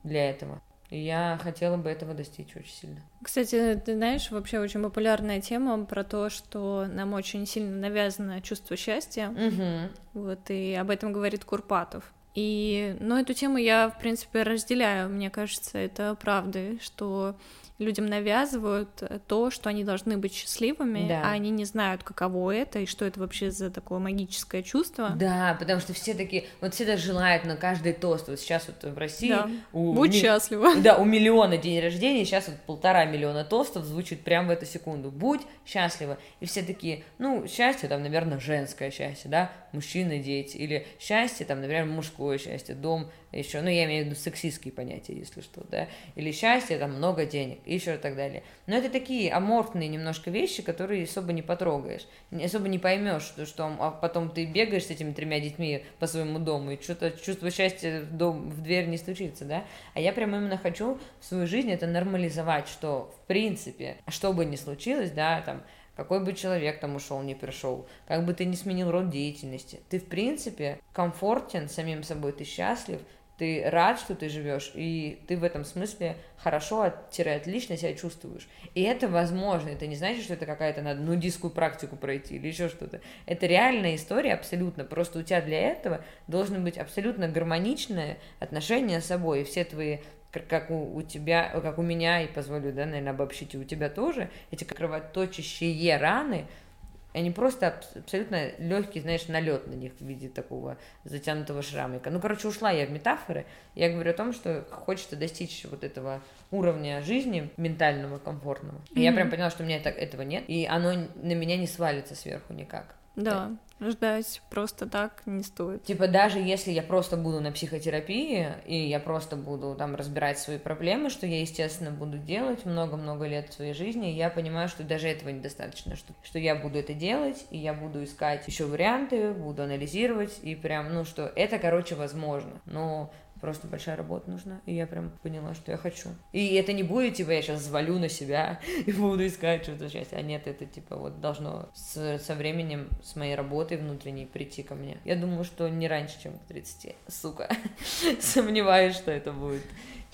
S1: для этого. И я хотела бы этого достичь очень сильно.
S2: Кстати, ты знаешь, вообще очень популярная тема про то, что нам очень сильно навязано чувство счастья.
S1: Угу.
S2: Вот, и об этом говорит Курпатов. И, ну, эту тему я, в принципе, разделяю. Мне кажется, это правда, что людям навязывают то, что они должны быть счастливыми,
S1: Да.
S2: а они не знают, каково это и что это вообще за такое магическое чувство.
S1: Да, потому что все такие, вот все так желают на каждый тост. Вот сейчас вот в России
S2: Да.
S1: у
S2: Будь
S1: ми-
S2: счастлива.
S1: Да, у миллиона день рождения, сейчас вот полтора миллиона тостов звучит прямо в эту секунду. Будь счастлива. И все такие, ну, счастье там, наверное, женское счастье, да, мужчины, дети. Или счастье там, например, мужское счастье, дом, еще, ну, я имею в виду сексистские понятия, если что, да. Или счастье, там, много денег, и еще так далее. Но это такие аморфные немножко вещи, которые особо не потрогаешь, не- особо не поймешь, что, что а потом ты бегаешь с этими тремя детьми по своему дому, и что-то чувство счастья в, дом, в дверь не стучится, да. А я прям именно хочу в свою жизнь это нормализовать, что в принципе, что бы ни случилось, да, там, какой бы человек там ушел, не пришел, как бы ты ни сменил род деятельности, ты в принципе комфортен самим собой, ты счастлив, ты рад, что ты живешь, и ты в этом смысле хорошо, отлично себя чувствуешь. И это возможно, это не значит, что это какая-то надо нудистскую практику пройти или еще что-то. Это реальная история абсолютно, просто у тебя для этого должно быть абсолютно гармоничное отношение с собой, и все твои как у, у тебя, как у меня, и позволю, да, наверное, обобщить, и у тебя тоже, эти кровоточащие раны, они просто абс- абсолютно легкий, знаешь, налет на них в виде такого затянутого шрамика. Ну, короче, ушла я в метафоры. Я говорю о том, что хочется достичь вот этого уровня жизни ментального, комфортного. И я
S2: Мгм.
S1: прям поняла, что у меня так, этого нет, и оно на меня не свалится сверху никак.
S2: Да, ждать просто так не стоит.
S1: Типа даже если я просто буду на психотерапии, и я просто буду там разбирать свои проблемы, что я, естественно, буду делать много-много лет в своей жизни, я понимаю, что даже этого недостаточно, что, что я буду это делать, и я буду искать еще варианты, буду анализировать, и прям, ну что, это, короче, возможно, но просто большая работа нужна, и я прям поняла, что я хочу. И это не будет, типа, я сейчас взвалю на себя и буду искать что-то счастье, а нет, это, типа, вот должно с- со временем, с моей работой внутренней прийти ко мне. Я думаю, что не раньше, чем к 30, сука. Сомневаюсь, что это будет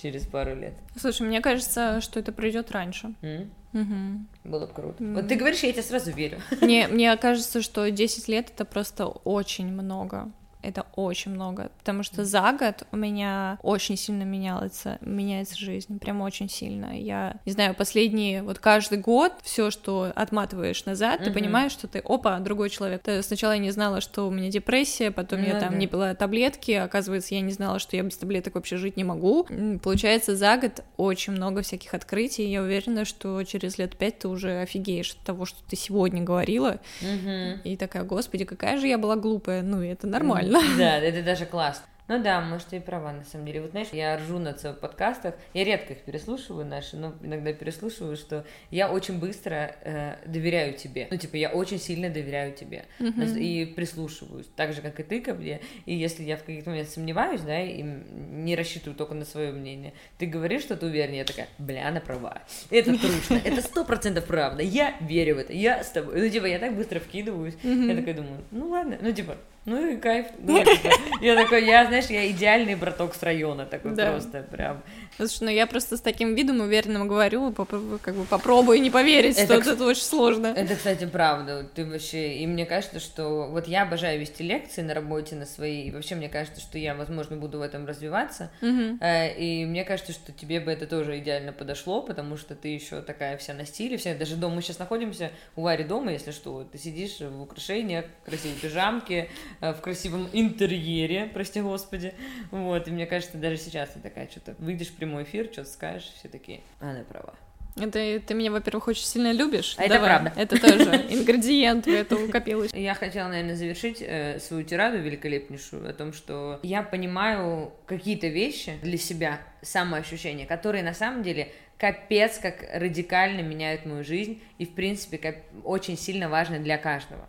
S1: через пару лет.
S2: Слушай, мне кажется, что это пройдет раньше.
S1: М?
S2: Мгм.
S1: Было бы круто. Вот ты говоришь, я тебе сразу верю.
S2: Мне, мне кажется, что 10 лет это просто очень много. Это очень много, потому что за год у меня очень сильно меняется, меняется жизнь, прям очень сильно. Я не знаю, последние вот каждый год все, что отматываешь назад, ты
S1: Мгм.
S2: понимаешь, что ты, опа, другой человек. Ты- сначала я не знала, что у меня депрессия, потом я
S1: Ну
S2: там не пила таблетки, оказывается, я не знала, что я без таблеток вообще жить не могу. Получается, за год очень много всяких открытий. Я уверена, что через лет пять ты уже офигеешь от того, что ты сегодня говорила,
S1: Мгм.
S2: и такая, господи, какая же я была глупая. Ну, и это нормально.
S1: Да, это даже классно. Ну да, может, ты и права, на самом деле. Вот знаешь, я ржу на своих подкастах, я редко их переслушиваю наши, но иногда переслушиваю, что я очень быстро э, доверяю тебе. Ну, типа, я очень сильно доверяю тебе.
S2: Мгм.
S1: И прислушиваюсь, так же, как и ты ко мне. И если я в каких-то моментах сомневаюсь, да, и не рассчитываю только на свое мнение, ты говоришь, что ты уверен, я такая, бля, она права. Это трушно, это сто процентов правда, я верю в это, я с тобой. Ну, типа, я так быстро вкидываюсь, я такая думаю, ну ладно, ну, типа, ну и кайф. Ну, я такой, я, знаешь, я идеальный браток с района, такой
S2: Да.
S1: просто прям.
S2: Слушай, ну я просто с таким видом уверенным говорю, как бы попробуй не поверить,
S1: Это,
S2: что
S1: кс-
S2: это очень сложно.
S1: Это, кстати, правда. Ты вообще... И мне кажется, что... Вот я обожаю вести лекции на работе, на своей. И вообще мне кажется, что я, возможно, буду в этом развиваться. Э, И мне кажется, что тебе бы это тоже идеально подошло, потому что ты еще такая вся на стиле, вся даже дома. Мы сейчас находимся у Вари дома, если что. Ты сидишь в украшениях, в красивой пижамке, э, в красивом интерьере, прости господи. Вот, и мне кажется, даже сейчас ты такая что-то выйдешь в прямой эфир, что-то скажешь, все такие, она права.
S2: Это ты меня, во-первых, очень сильно любишь.
S1: А это
S2: Давай.
S1: правда.
S2: Это тоже ингредиент в эту копилочку.
S1: Я хотела, наверное, завершить э, свою тираду великолепнейшую о том, что я понимаю какие-то вещи для себя, самоощущения, которые на самом деле капец как радикально меняют мою жизнь и, в принципе, как очень сильно важны для каждого.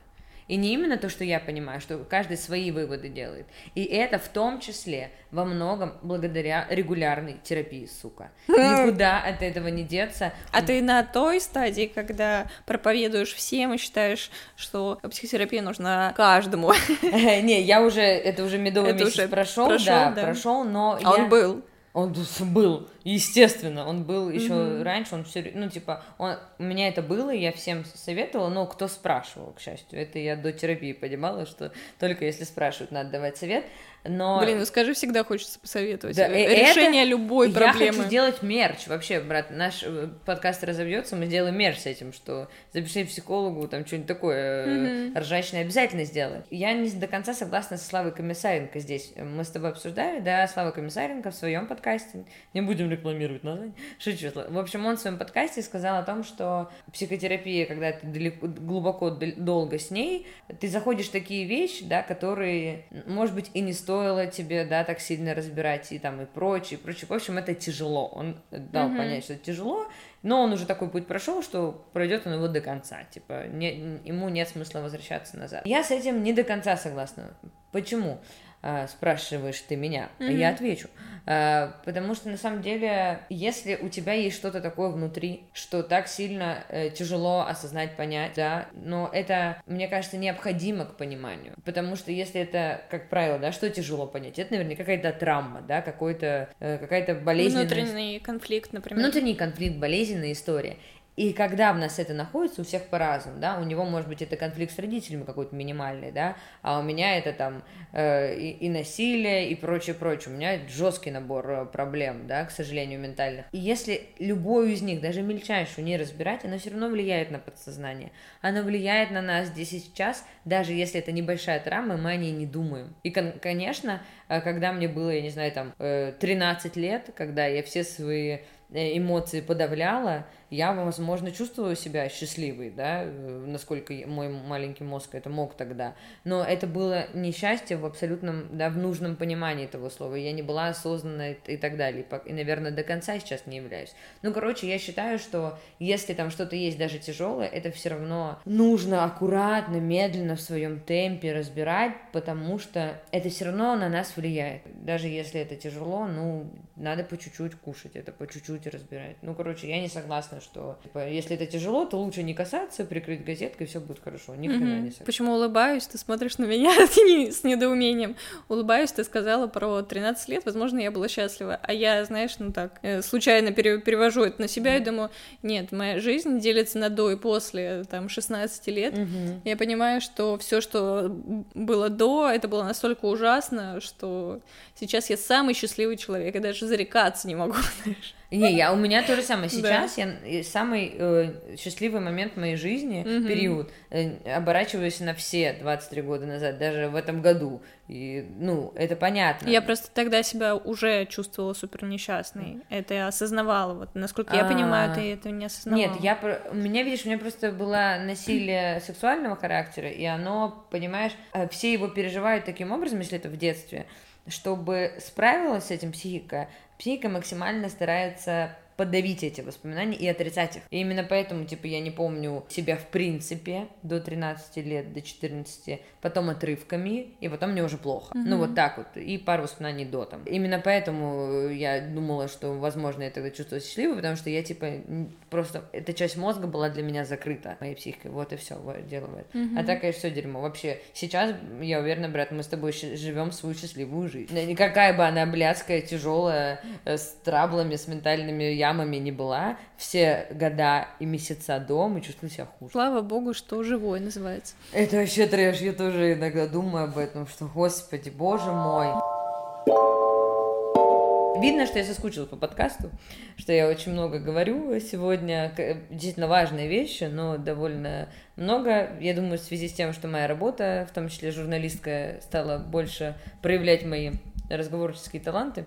S1: И не именно то, что я понимаю, что каждый свои выводы делает. И это в том числе во многом благодаря регулярной терапии, сука. Никуда от этого не деться.
S2: А ты на той стадии, когда проповедуешь всем и считаешь, что психотерапия нужна каждому.
S1: Не, я уже, это уже медовый месяц прошел, да, прошел, но
S2: А он был.
S1: Он был, естественно, он был еще
S2: Мгм.
S1: раньше, он все, ну типа, он, у меня это было, я всем советовала, но кто спрашивал, к счастью, это я до терапии понимала, что только если спрашивают, надо давать совет, но
S2: Блин, ну скажи, всегда хочется посоветовать.
S1: Да,
S2: Э, Решение любой
S1: я
S2: проблемы.
S1: хочу сделать мерч, вообще, брат, наш э, подкаст разобьется, мы сделаем мерч с этим, что запиши психологу, там что-нибудь такое э, ржачное обязательно сделаем. Я не до конца согласна со Славой Комиссаренко здесь. Мы с тобой обсуждали, да, Слава Комиссаренко в своем подкасте, не будем рекламировать название, шучу. В общем, он в своем подкасте сказал о том, что психотерапия, когда ты далеко, глубоко, дол- долго с ней, ты заходишь в такие вещи, да, которые, может быть, и не стоило тебе, да, так сильно разбирать и там и прочее, и прочее. В общем, это тяжело. Он дал
S2: Мгм.
S1: понять, что это тяжело, но он уже такой путь прошел, что пройдет он его до конца. Типа, не- ему нет смысла возвращаться назад. Я с этим не до конца согласна. Почему? А, спрашиваешь ты меня,
S2: Мгм.
S1: я отвечу. А, потому что на самом деле, если у тебя есть что-то такое внутри, что так сильно э, тяжело осознать, понять, да, но это, мне кажется, необходимо к пониманию. Потому что если это, как правило, да, что тяжело понять, это, наверное, какая-то травма, да, какой-то, э, какая-то болезненная
S2: Внутренний конфликт, например.
S1: Внутренний конфликт, болезненная история. И когда в нас это находится, у всех по-разному, да, у него, может быть, это конфликт с родителями какой-то минимальный, да, а у меня это там э, и, и насилие, и прочее, прочее. У меня жесткий набор э, проблем, да, к сожалению, ментальных. И если любую из них, даже мельчайшую, не разбирать, она все равно влияет на подсознание. Она влияет на нас здесь и сейчас, даже если это небольшая травма, мы о ней не думаем. И, кон- конечно, э, когда мне было, я не знаю, там, э, 13 лет, когда я все свои э, эмоции подавляла, я, возможно, чувствовала себя счастливой, да, э, насколько мой маленький мозг это мог тогда. Но это было несчастье в абсолютном, да, в нужном понимании этого слова. Я не была осознанна и, так далее. И, наверное, до конца сейчас не являюсь. Ну, короче, я считаю, что если там что-то есть даже тяжелое, это все равно нужно аккуратно, медленно в своем темпе разбирать, потому что это все равно на нас влияет. Даже если это тяжело, ну, надо по чуть-чуть кушать это, по чуть-чуть и разбирать. Ну, короче, я не согласна, что типа, если это тяжело, то лучше не касаться, прикрыть газеткой, все будет хорошо. Ни хрена не согласна.
S2: Почему улыбаюсь? Ты смотришь на меня с недоумением. Улыбаюсь, ты сказала про 13 лет, возможно, я была счастлива. А я, знаешь, ну так, э, случайно перевожу это на себя и думаю, нет, моя жизнь делится на до и после, там, 16 лет. Я понимаю, что все, что было до, это было настолько ужасно, что сейчас я самый счастливый человек, я даже зарекаться не могу, знаешь.
S1: Не, я, у меня то же самое. Сейчас да. я самый э, счастливый момент в моей жизни, угу. период, э, оборачиваюсь на все 23 года назад, даже в этом году. И, ну, это понятно.
S2: Я просто тогда себя уже чувствовала супер несчастной. Это я осознавала. Вот, насколько я понимаю, ты это не осознавала.
S1: Нет, я, у меня, видишь, у меня просто было насилие сексуального характера, и оно, понимаешь, э, все его переживают таким образом, если это в детстве, чтобы справилась с этим психика, психика максимально старается подавить эти воспоминания и отрицать их. И именно поэтому, типа, я не помню себя в принципе до 13 лет, до 14, потом отрывками, и потом мне уже плохо. Mm-hmm. Ну, вот так вот. И пару воспоминаний до там. Именно поэтому я думала, что, возможно, я тогда чувствовала счастливой, потому что я, типа, просто... Эта часть мозга была для меня закрыта моей психикой. Вот и все дело в этом. Mm-hmm. А так, конечно, все дерьмо. Вообще, сейчас, я уверена, брат, мы с тобой живем свою счастливую жизнь. Никакая бы она блядская, тяжелая, э, с траблами, с ментальными ямами не была, все года и месяца до мы чувствуем себя хуже.
S2: Слава богу, что живой называется.
S1: Это вообще трэш, я тоже иногда думаю об этом, что, господи, боже мой. Видно, что я соскучилась по подкасту, что я очень много говорю сегодня. Действительно важные вещи, но довольно много. Я думаю, в связи с тем, что моя работа, в том числе журналистская, стала больше проявлять мои разговорческие таланты.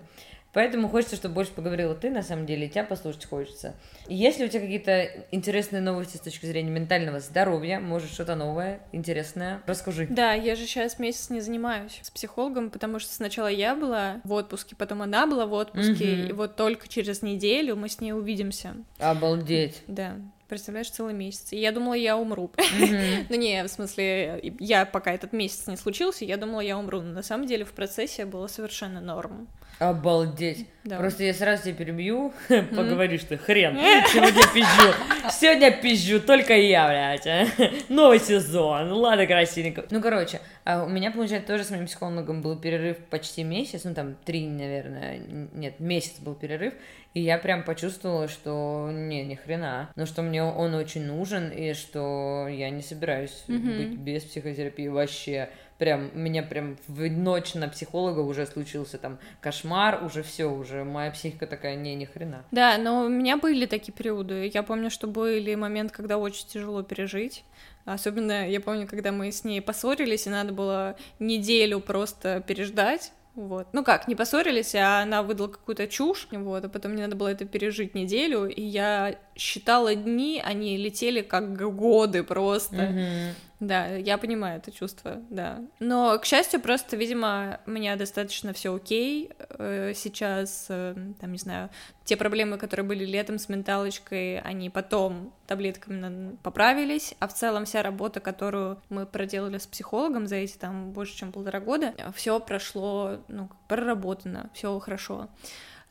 S1: Поэтому хочется, чтобы больше поговорила ты, на самом деле, и тебя послушать хочется. Есть ли у тебя какие-то интересные новости с точки зрения ментального здоровья? Может, что-то новое, интересное? Расскажи.
S2: Да, я же сейчас месяц не занимаюсь с психологом, потому что сначала я была в отпуске, потом она была в отпуске, угу. и вот только через неделю мы с ней увидимся.
S1: Обалдеть.
S2: Да. Представляешь, целый месяц. И я думала, я умру. Mm-hmm. ну не, в смысле, я пока этот месяц не случился, я думала, я умру. Но на самом деле в процессе было совершенно норм.
S1: Обалдеть. Да. Просто я сразу тебя перебью, поговоришь ты, хрен, сегодня пизжу. Сегодня пизжу, только я, блядь. Новый сезон, ладно, красивенько. Ну, короче, а у меня, получается, тоже с моим психологом был перерыв почти месяц, ну, там, три, наверное, нет, месяц был перерыв, и я прям почувствовала, что не, ни хрена, но что мне он очень нужен, и что я не собираюсь быть без психотерапии вообще прям, меня прям в ночь на психолога уже случился там кошмар, уже все, уже моя психика такая, не, ни хрена.
S2: Да, но у меня были такие периоды. Я помню, что были моменты, когда очень тяжело пережить. Особенно я помню, когда мы с ней поссорились, и надо было неделю просто переждать, вот. Ну как, не поссорились, а она выдала какую-то чушь, вот, а потом мне надо было это пережить неделю, и я считала дни, они летели как годы просто. Mm-hmm. Да, я понимаю это чувство, да. Но, к счастью, просто, видимо, у меня достаточно все окей. Э, сейчас, э, там, не знаю, те проблемы, которые были летом с менталочкой, они потом таблетками поправились, а в целом вся работа, которую мы проделали с психологом за эти там больше, чем полтора года, все прошло, ну, проработано, все хорошо.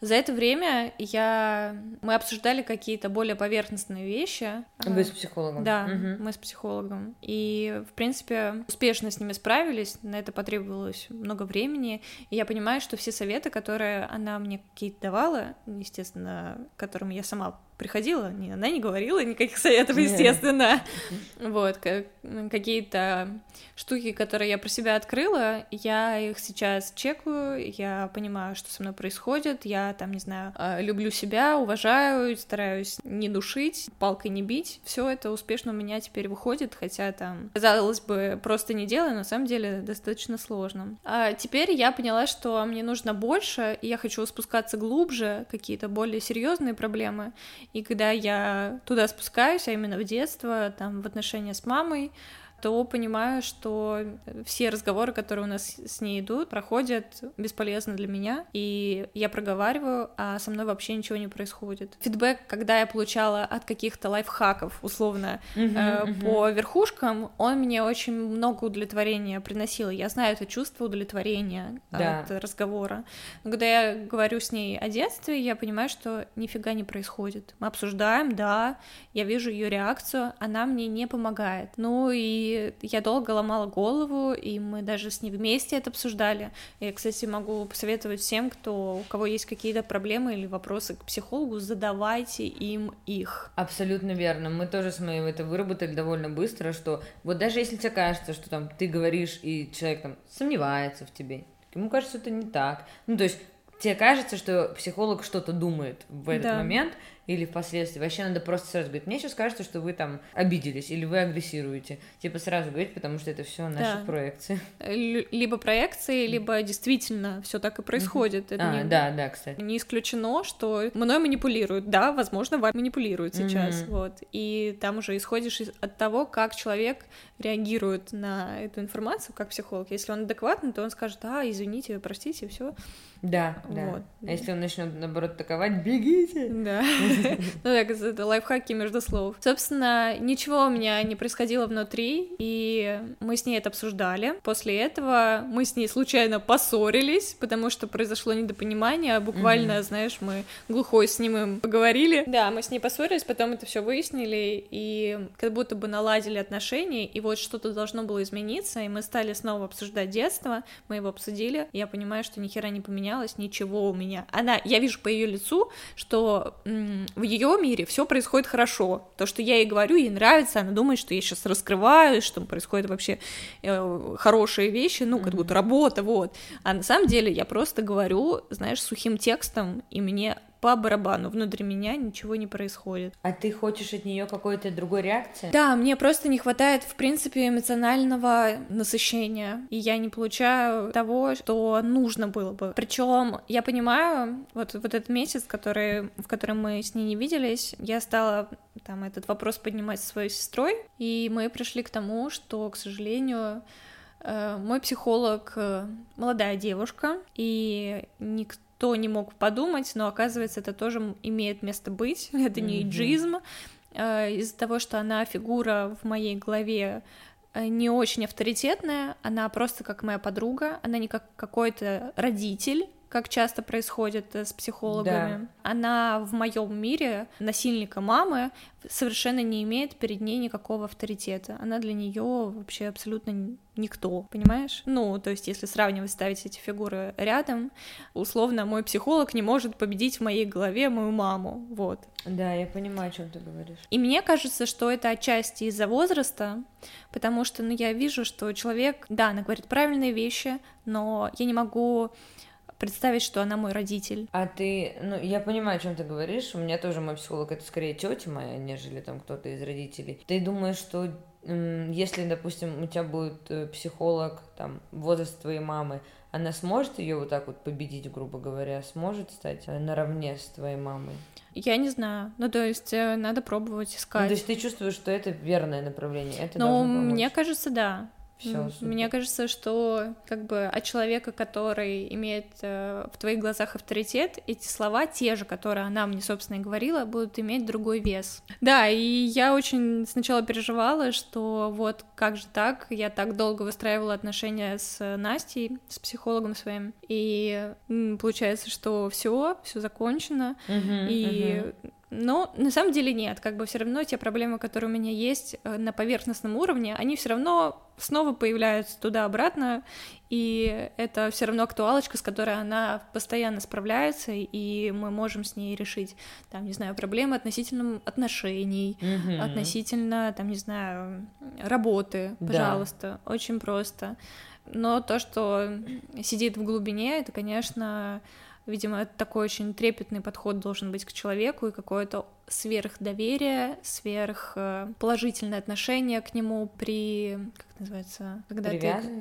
S2: За это время я... мы обсуждали какие-то более поверхностные вещи.
S1: Вы с психологом?
S2: Да, угу. мы с психологом. И, в принципе, успешно с ними справились. На это потребовалось много времени. И я понимаю, что все советы, которые она мне какие-то давала, естественно, которым я сама приходила, не, она не говорила никаких советов, естественно. Вот, какие-то штуки, которые я про себя открыла, я их сейчас чекаю, я понимаю, что со мной происходит, я там, не знаю, а, люблю себя, уважаю, стараюсь не душить, палкой не бить. Все это успешно у меня теперь выходит, хотя там, казалось бы, просто не делаю, но на самом деле достаточно сложно. А теперь я поняла, что мне нужно больше, и я хочу спускаться глубже, какие-то более серьезные проблемы, и когда я туда спускаюсь, а именно в детство, там, в отношения с мамой, то понимаю, что все разговоры, которые у нас с ней идут, проходят бесполезно для меня, и я проговариваю, а со мной вообще ничего не происходит. Фидбэк, когда я получала от каких-то лайфхаков, условно, uh-huh, э, uh-huh. по верхушкам, он мне очень много удовлетворения приносил. Я знаю это чувство удовлетворения да. от разговора. Но когда я говорю с ней о детстве, я понимаю, что нифига не происходит. Мы обсуждаем, да, я вижу ее реакцию, она мне не помогает. Ну и я долго ломала голову, и мы даже с ней вместе это обсуждали. Я, кстати, могу посоветовать всем, кто, у кого есть какие-то проблемы или вопросы к психологу, задавайте им их.
S1: Абсолютно верно. Мы тоже с моей это выработали довольно быстро, что вот даже если тебе кажется, что там ты говоришь, и человек там сомневается в тебе, ему кажется, это не так. Ну, то есть тебе кажется, что психолог что-то думает в этот да. момент, или впоследствии. Вообще надо просто сразу говорить, мне сейчас кажется, что вы там обиделись или вы агрессируете. Типа сразу говорить, потому что это все наши да. проекции.
S2: Либо проекции, либо действительно все так и происходит.
S1: Это а, не, да, да, кстати.
S2: Не исключено, что мной манипулируют. Да, возможно, вами манипулируют сейчас. Mm-hmm. Вот. И там уже исходишь от того, как человек реагирует на эту информацию, как психолог. Если он адекватный, то он скажет, а, извините, простите, все.
S1: Да, да. Вот. А если он начнет наоборот атаковать, бегите.
S2: Да. Ну так, это лайфхаки между слов. Собственно, ничего у меня не происходило внутри, и мы с ней это обсуждали. После этого мы с ней случайно поссорились, потому что произошло недопонимание, буквально, знаешь, мы глухой с ним поговорили. Да, мы с ней поссорились, потом это все выяснили, и как будто бы наладили отношения, и вот что-то должно было измениться, и мы стали снова обсуждать детство, мы его обсудили, я понимаю, что ни хера не поменялось, ничего у меня. Она, я вижу по ее лицу, что в ее мире все происходит хорошо. То, что я ей говорю, ей нравится, она думает, что я сейчас раскрываю, что происходят вообще э, хорошие вещи, ну, как будто работа, вот. А на самом деле я просто говорю, знаешь, сухим текстом, и мне по барабану, внутри меня ничего не происходит.
S1: А ты хочешь от нее какой-то другой реакции?
S2: Да, мне просто не хватает, в принципе, эмоционального насыщения, и я не получаю того, что нужно было бы. Причем я понимаю, вот, вот этот месяц, который, в котором мы с ней не виделись, я стала там этот вопрос поднимать со своей сестрой, и мы пришли к тому, что, к сожалению, э, мой психолог э, молодая девушка, и никто никто не мог подумать, но оказывается, это тоже имеет место быть. Это не иджизм. Э, из-за того, что она фигура в моей голове э, не очень авторитетная, она просто как моя подруга, она не как какой-то родитель, как часто происходит э, с психологами. Да. Она в моем мире насильника мамы совершенно не имеет перед ней никакого авторитета. Она для нее вообще абсолютно никто, понимаешь? Ну, то есть, если сравнивать, ставить эти фигуры рядом, условно, мой психолог не может победить в моей голове мою маму, вот.
S1: Да, я понимаю, о чем ты говоришь.
S2: И мне кажется, что это отчасти из-за возраста, потому что, ну, я вижу, что человек, да, она говорит правильные вещи, но я не могу представить, что она мой родитель.
S1: А ты, ну, я понимаю, о чем ты говоришь. У меня тоже мой психолог это скорее тетя моя, нежели там кто-то из родителей. Ты думаешь, что если, допустим, у тебя будет э, психолог, там, возраст твоей мамы, она сможет ее вот так вот победить, грубо говоря, сможет стать э, наравне с твоей мамой?
S2: Я не знаю. Ну, то есть, э, надо пробовать искать. Ну,
S1: то есть, ты чувствуешь, что это верное направление? Это
S2: ну, мне кажется, да. Все, Мне кажется, что как бы от человека, который имеет э, в твоих глазах авторитет, эти слова, те же, которые она мне, собственно, и говорила, будут иметь другой вес. Да, и я очень сначала переживала, что вот как же так, я так долго выстраивала отношения с Настей, с психологом своим, и получается, что все, все закончено, uh-huh, и uh-huh. Но на самом деле нет, как бы все равно те проблемы, которые у меня есть э, на поверхностном уровне, они все равно снова появляются туда-обратно, и это все равно актуалочка, с которой она постоянно справляется, и мы можем с ней решить, там, не знаю, проблемы относительно отношений, mm-hmm. относительно, там, не знаю, работы, пожалуйста, да. очень просто. Но то, что сидит в глубине, это, конечно, Видимо, такой очень трепетный подход должен быть к человеку и какое-то сверхдоверие, сверх э, отношение к нему при как называется, когда ты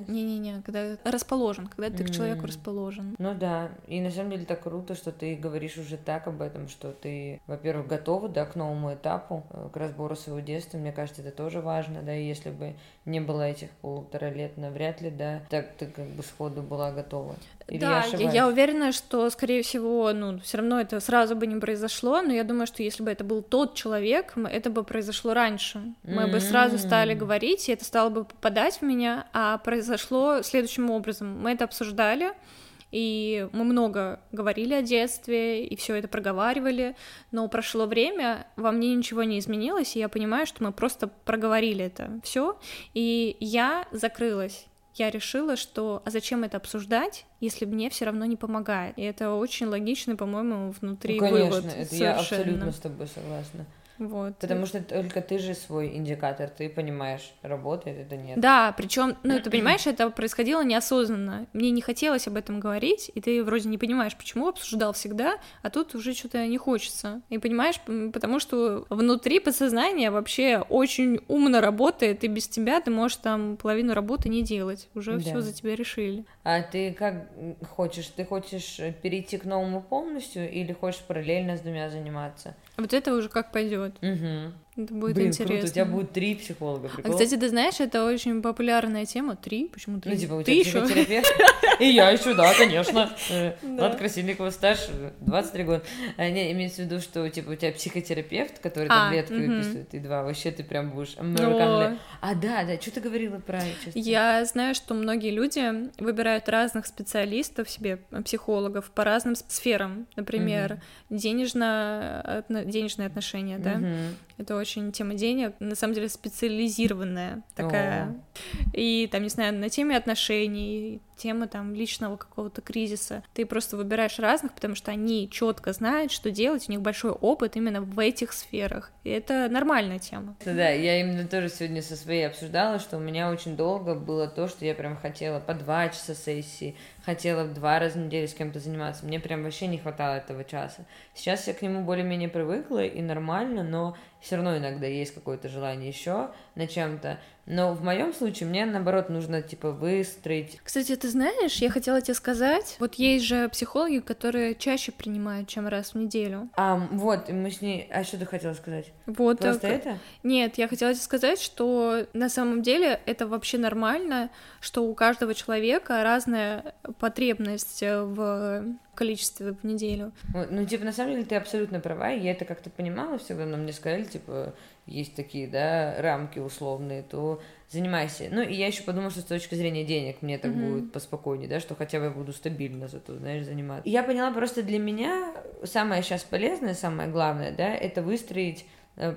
S2: не-не-не, когда расположен, когда ты mm. к человеку расположен.
S1: Ну да, и на самом деле так круто, что ты говоришь уже так об этом, что ты, во-первых, готова, да, к новому этапу, э, к разбору своего детства. Мне кажется, это тоже важно, да, и если бы не было этих полутора лет, навряд ли, да, так ты как бы сходу была готова.
S2: Или да, я, я уверена, что, скорее всего, ну, все равно это сразу бы не произошло, но я думаю, что если бы это был тот человек, это бы произошло раньше. Мы mm-hmm. бы сразу стали говорить, и это стало бы попадать в меня, а произошло следующим образом. Мы это обсуждали, и мы много говорили о детстве, и все это проговаривали, но прошло время, во мне ничего не изменилось, и я понимаю, что мы просто проговорили это все, и я закрылась я решила, что а зачем это обсуждать, если мне все равно не помогает. И это очень логичный, по-моему, внутри
S1: ну, конечно,
S2: вывод.
S1: это совершенно. я абсолютно с тобой согласна.
S2: Вот.
S1: Потому что только ты же свой индикатор, ты понимаешь, работает это нет.
S2: Да, причем, ну, ты понимаешь, это происходило неосознанно. Мне не хотелось об этом говорить, и ты вроде не понимаешь, почему обсуждал всегда, а тут уже что-то не хочется. И понимаешь, потому что внутри подсознания вообще очень умно работает, и без тебя ты можешь там половину работы не делать. Уже да. все за тебя решили.
S1: А ты как хочешь? Ты хочешь перейти к новому полностью или хочешь параллельно с двумя заниматься?
S2: Вот это уже как пойдет.
S1: Угу.
S2: Это будет Блин, интересно. Круто.
S1: У тебя будет три психолога.
S2: Прикол? А, кстати, ты знаешь, это очень популярная тема. Три? Почему три?
S1: Ну, типа, у тебя ты психотерапевт? И я еще, да, конечно. Влад Красильникова стаж 23 года. А, не, имеется в виду, что, типа, у тебя психотерапевт, который а, таблетку выписывает, и два. Вообще ты прям будешь А, да, да, что ты говорила про?
S2: Я знаю, что многие люди выбирают разных специалистов себе, психологов, по разным сферам. Например, денежное отношения, да? Это очень тема денег, на самом деле специализированная такая. О. И там, не знаю, на теме отношений, тема там личного какого-то кризиса. Ты просто выбираешь разных, потому что они четко знают, что делать, у них большой опыт именно в этих сферах. И это нормальная тема.
S1: Да, я именно тоже сегодня со своей обсуждала, что у меня очень долго было то, что я прям хотела по два часа сессии, хотела в два раза в неделю с кем-то заниматься. Мне прям вообще не хватало этого часа. Сейчас я к нему более-менее привыкла и нормально, но все равно иногда есть какое-то желание еще на чем-то. Но в моем случае мне наоборот нужно типа выстроить.
S2: Кстати, ты знаешь, я хотела тебе сказать, вот есть же психологи, которые чаще принимают, чем раз в неделю.
S1: А, вот, мы с ней. А что ты хотела сказать?
S2: Вот
S1: Просто так... это?
S2: Нет, я хотела тебе сказать, что на самом деле это вообще нормально, что у каждого человека разная потребность в количестве в неделю.
S1: Ну, типа, на самом деле, ты абсолютно права, я это как-то понимала всегда, но мне сказали, типа, есть такие, да, рамки условные, то занимайся. Ну, и я еще подумала, что с точки зрения денег мне так mm-hmm. будет поспокойнее, да, что хотя бы я буду стабильно зато, знаешь, заниматься. И я поняла просто для меня самое сейчас полезное, самое главное, да, это выстроить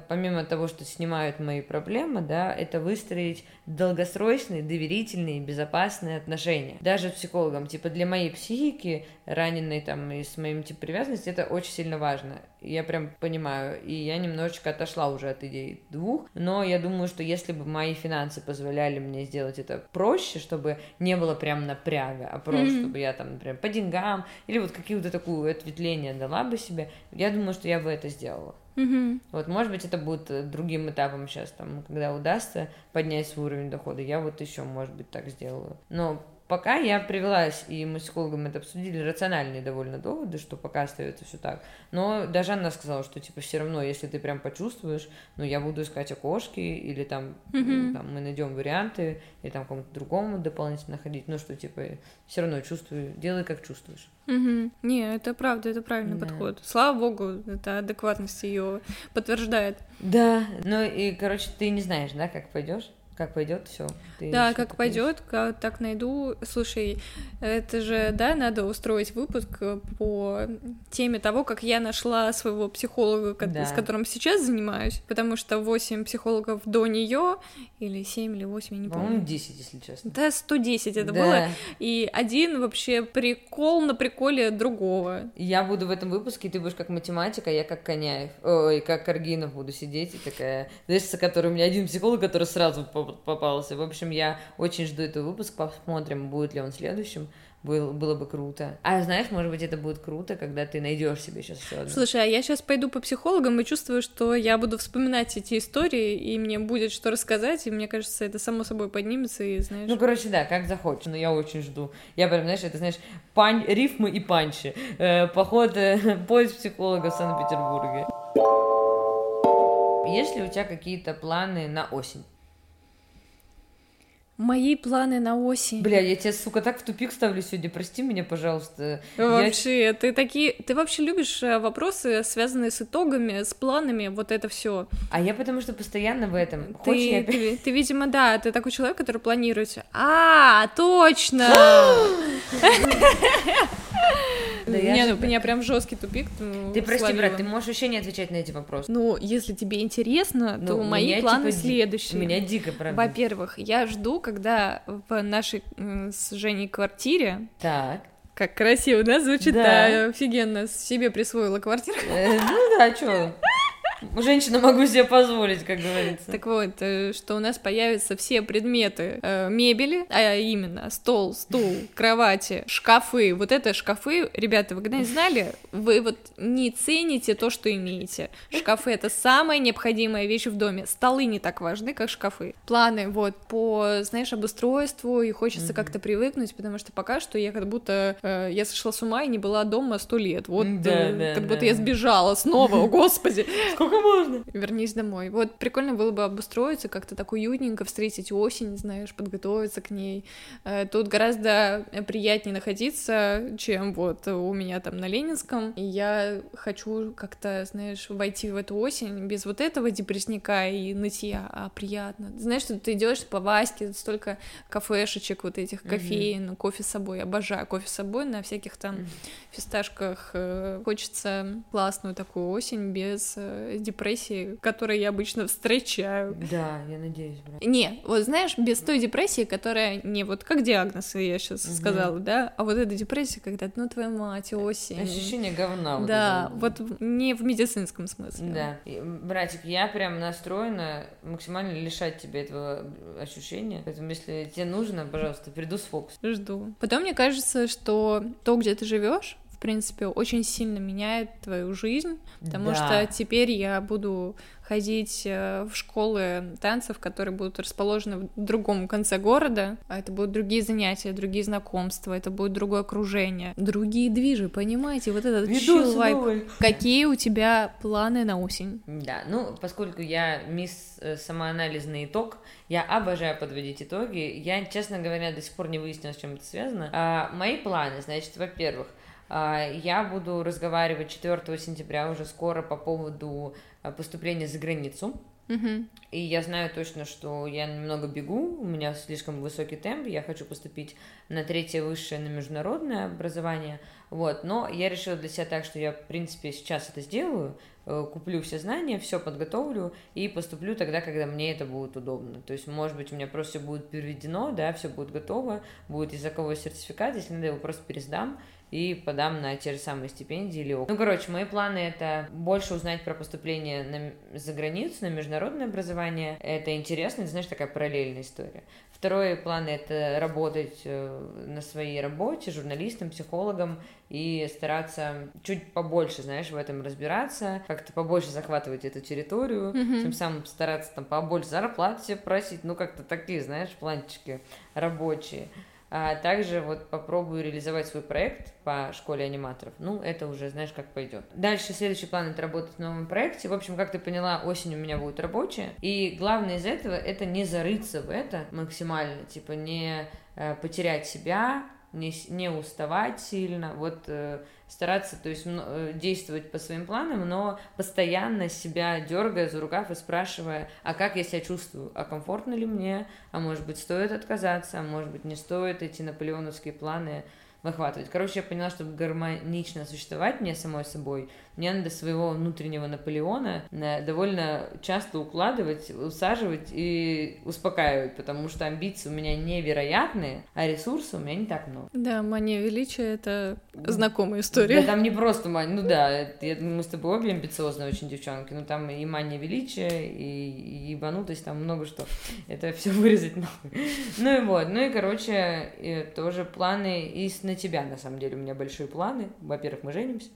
S1: помимо того, что снимают мои проблемы, да, это выстроить долгосрочные, доверительные, безопасные отношения. Даже с психологом, типа, для моей психики, раненой там и с моим типом привязанности, это очень сильно важно. Я прям понимаю, и я немножечко отошла уже от идей двух, но я думаю, что если бы мои финансы позволяли мне сделать это проще, чтобы не было прям напряга, а просто, mm-hmm. чтобы я там, например, по деньгам или вот какие-то такую ответвление дала бы себе, я думаю, что я бы это сделала.
S2: Угу.
S1: Вот, может быть, это будет э, другим этапом сейчас, там, когда удастся поднять свой уровень дохода, я вот еще, может быть, так сделаю. Но пока я привелась, и мы с психологом это обсудили, рациональные довольно доводы, что пока остается все так. Но даже она сказала, что типа все равно, если ты прям почувствуешь, ну я буду искать окошки, или там, mm-hmm. там мы найдем варианты, или там кому-то другому дополнительно ходить, ну что типа все равно чувствую, делай как чувствуешь.
S2: Угу. Не, это правда, это правильный да. подход. Слава богу, это адекватность ее подтверждает.
S1: Да, ну и, короче, ты не знаешь, да, как пойдешь? Как пойдет, все.
S2: Да, как пойдет, как так найду. Слушай, это же, да, надо устроить выпуск э, по теме того, как я нашла своего психолога, да. с которым сейчас занимаюсь, потому что 8 психологов до нее, или 7, или 8, я не помню.
S1: По-моему, 10, если честно.
S2: Да, 110 это да. было. И один вообще прикол на приколе другого.
S1: Я буду в этом выпуске, ты будешь как математика, я как Коняев, ой, как Каргинов буду сидеть и такая, знаешь, с которой у меня один психолог, который сразу попался. В общем, я очень жду этот выпуск, посмотрим, будет ли он следующим. был, было бы круто. А знаешь, может быть, это будет круто, когда ты найдешь себе сейчас все одно.
S2: Слушай, а я сейчас пойду по психологам и чувствую, что я буду вспоминать эти истории, и мне будет что рассказать, и мне кажется, это само собой поднимется, и знаешь...
S1: Ну, короче, да, как захочешь, но я очень жду. Я прям, знаешь, это, знаешь, пань, рифмы и панчи. Э, поход, э, поиск психолога в Санкт-Петербурге. Есть ли у тебя какие-то планы на осень?
S2: Мои планы на осень.
S1: Бля, я тебя, сука, так в тупик ставлю сегодня, прости меня, пожалуйста.
S2: Вообще, я... ты такие, ты вообще любишь э, вопросы, связанные с итогами, с планами, вот это все.
S1: А я потому что постоянно в этом.
S2: Ты, Хочешь, я... ты, ты, видимо, да, ты такой человек, который планирует. А, точно! Да не, ну, у меня прям жесткий тупик.
S1: Ты прости, брат, ты можешь вообще не отвечать на эти вопросы.
S2: Ну, если тебе интересно, то ну, мои планы типа следующие.
S1: У меня дико, правда.
S2: Во-первых, я жду, когда в нашей с Женей квартире
S1: так.
S2: Как красиво, да, звучит? Да, да офигенно. Себе присвоила квартиру.
S1: Э, ну да, чё. Женщина могу себе позволить, как говорится.
S2: Так вот, э, что у нас появятся все предметы э, мебели, а именно стол, стул, кровати, шкафы. Вот это шкафы, ребята, вы когда-нибудь знали, вы вот не цените то, что имеете. Шкафы — это самая необходимая вещь в доме. Столы не так важны, как шкафы. Планы вот по, знаешь, обустройству, и хочется mm-hmm. как-то привыкнуть, потому что пока что я как будто э, я сошла с ума и не была дома сто лет. Вот да, э, да, как да. будто я сбежала снова, о господи.
S1: Сколько можно?
S2: Вернись домой. Вот прикольно было бы обустроиться, как-то так уютненько встретить осень, знаешь, подготовиться к ней. Э, тут гораздо приятнее находиться, чем вот у меня там на Ленинском. И я хочу как-то, знаешь, войти в эту осень без вот этого депрессника и нытья, а приятно. Знаешь, что ты идешь по Ваське, столько кафешечек, вот этих кофеин, mm-hmm. кофе с собой. Обожаю кофе с собой на всяких там mm-hmm. фисташках. Э, хочется классную такую осень без э, депрессии, которые я обычно встречаю.
S1: Да, я надеюсь, брат.
S2: Не, вот знаешь, без той депрессии, которая не вот как диагноз, я сейчас угу. сказала, да, а вот эта депрессия, когда, ну, твоя мать, осень.
S1: Ощущение говна.
S2: Вот да, вот, вот не в медицинском смысле.
S1: Да. Братик, я прям настроена максимально лишать тебя этого ощущения, поэтому если тебе нужно, пожалуйста, приду с фокус.
S2: Жду. Потом мне кажется, что то, где ты живешь, в принципе, очень сильно меняет твою жизнь, потому да. что теперь я буду ходить э, в школы танцев, которые будут расположены в другом конце города, а это будут другие занятия, другие знакомства, это будет другое окружение, другие движи, понимаете, вот этот чил вайп. Какие у тебя планы на осень?
S1: Да, ну, поскольку я мисс э, самоанализный итог, я обожаю подводить итоги, я, честно говоря, до сих пор не выяснила, с чем это связано. А, мои планы, значит, во-первых, я буду разговаривать 4 сентября уже скоро по поводу а, поступления за границу.
S2: Угу.
S1: И я знаю точно, что я немного бегу, у меня слишком высокий темп, я хочу поступить на третье высшее, на международное образование, вот, но я решила для себя так, что я, в принципе, сейчас это сделаю, э, куплю все знания, все подготовлю и поступлю тогда, когда мне это будет удобно. То есть, может быть, у меня просто все будет переведено, да, все будет готово, будет языковой сертификат, если надо, я его просто пересдам, и подам на те же самые стипендии или Ну, короче, мои планы это больше узнать про поступление на, за границу, на международное образование. Это интересно, это, знаешь, такая параллельная история. Второй план это работать э, на своей работе журналистом, психологом и стараться чуть побольше, знаешь, в этом разбираться, как-то побольше захватывать эту территорию, mm-hmm. тем самым стараться там побольше зарплат себе просить, ну как-то такие, знаешь, планчики рабочие. А также вот попробую реализовать свой проект по школе аниматоров. Ну, это уже знаешь, как пойдет. Дальше следующий план это работать в новом проекте. В общем, как ты поняла, осень у меня будет рабочая. И главное из этого это не зарыться в это максимально, типа не э, потерять себя, не, не уставать сильно. Вот э, стараться, то есть э, действовать по своим планам, но постоянно себя дергая за рукав и спрашивая, а как я себя чувствую, а комфортно ли мне, а может быть стоит отказаться, а может быть не стоит эти наполеоновские планы выхватывать. Короче, я поняла, чтобы гармонично существовать мне самой собой, мне надо своего внутреннего Наполеона э, довольно часто укладывать, усаживать и успокаивать, потому что амбиции у меня невероятные, а ресурсов у меня не так много.
S2: Да, мания величия — это знакомая история.
S1: Да, там не просто мания, ну да, я думаю, мы с тобой обе амбициозные очень девчонки, но там и мания величия, и ебанутость, там много что. Это все вырезать нахуй. Ну и вот, ну и, короче, и тоже планы и на тебя, на самом деле, у меня большие планы. Во-первых, мы женимся.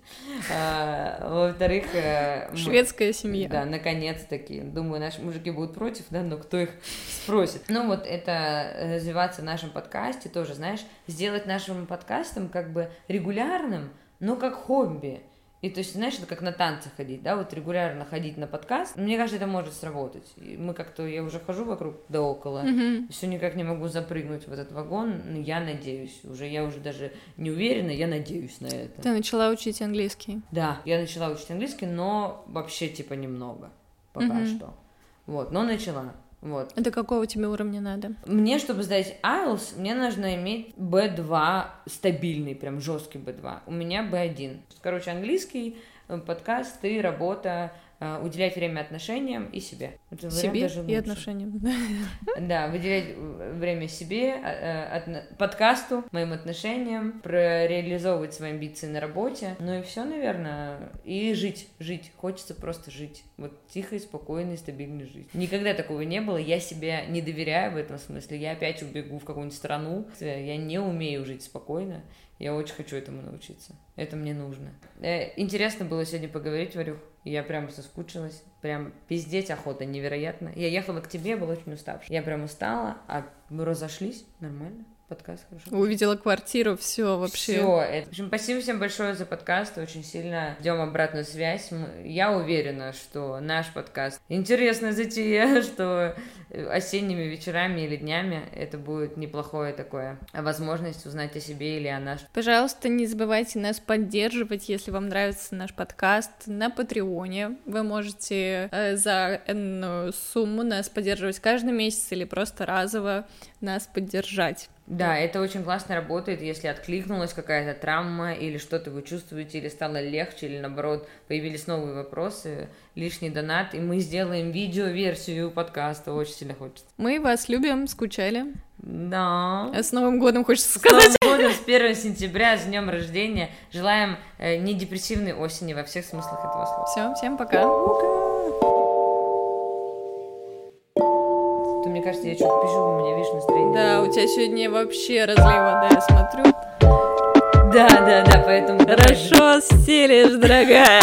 S1: Во-вторых... Э,
S2: Шведская семья.
S1: Да, наконец-таки. Думаю, наши мужики будут против, да, но кто их спросит. Ну вот это развиваться в нашем подкасте тоже, знаешь, сделать нашим подкастом как бы регулярным, но как хобби. И то есть, знаешь, это как на танцы ходить, да, вот регулярно ходить на подкаст. Мне кажется, это может сработать. И мы как-то, я уже хожу вокруг да около, mm-hmm. все никак не могу запрыгнуть в этот вагон. Но я надеюсь, уже я уже даже не уверена, я надеюсь на это.
S2: Ты начала учить английский?
S1: Да, я начала учить английский, но вообще типа немного пока mm-hmm. что. Вот, но начала. Вот.
S2: Это какого тебе уровня надо?
S1: Мне, чтобы сдать IELTS, мне нужно иметь B2 стабильный, прям жесткий B2. У меня B1. Короче, английский, э, подкаст и работа уделять время отношениям и себе.
S2: Это себе даже и отношениям.
S1: Да, выделять время себе, а, подкасту, моим отношениям, реализовывать свои амбиции на работе. Ну и все, наверное. И жить, жить. Хочется просто жить. Вот тихой, спокойной, стабильной жизнь. Никогда такого не было. Я себе не доверяю в этом смысле. Я опять убегу в какую-нибудь страну. Я не умею жить спокойно. Я очень хочу этому научиться. Это мне нужно. Э, интересно было сегодня поговорить, Варюх. Я прям соскучилась. Прям пиздеть охота невероятно. Я ехала к тебе, была очень уставшая. Я прям устала, а мы разошлись нормально подкаст хорошо.
S2: Увидела квартиру, все вообще.
S1: Все. Это... В общем, спасибо всем большое за подкаст. Очень сильно ждем обратную связь. Я уверена, что наш подкаст интересная затея, что осенними вечерами или днями это будет неплохое такое возможность узнать о себе или о нас.
S2: Пожалуйста, не забывайте нас поддерживать, если вам нравится наш подкаст на Патреоне. Вы можете э, за энную сумму нас поддерживать каждый месяц или просто разово нас поддержать.
S1: Да, это очень классно работает, если откликнулась какая-то травма, или что-то вы чувствуете, или стало легче, или наоборот, появились новые вопросы, лишний донат, и мы сделаем видео-версию подкаста, очень сильно хочется.
S2: Мы вас любим, скучали.
S1: Да.
S2: С Новым годом хочется сказать.
S1: С Новым годом, с 1 сентября, с днем рождения. Желаем э, не депрессивной осени во всех смыслах этого слова.
S2: Все, всем пока.
S1: Пока мне кажется, я что-то пишу, у меня, видишь, настроение.
S2: Да, у тебя сегодня вообще разлива, да, я смотрю.
S1: Да, да, да, поэтому...
S2: Хорошо стелишь, дорогая.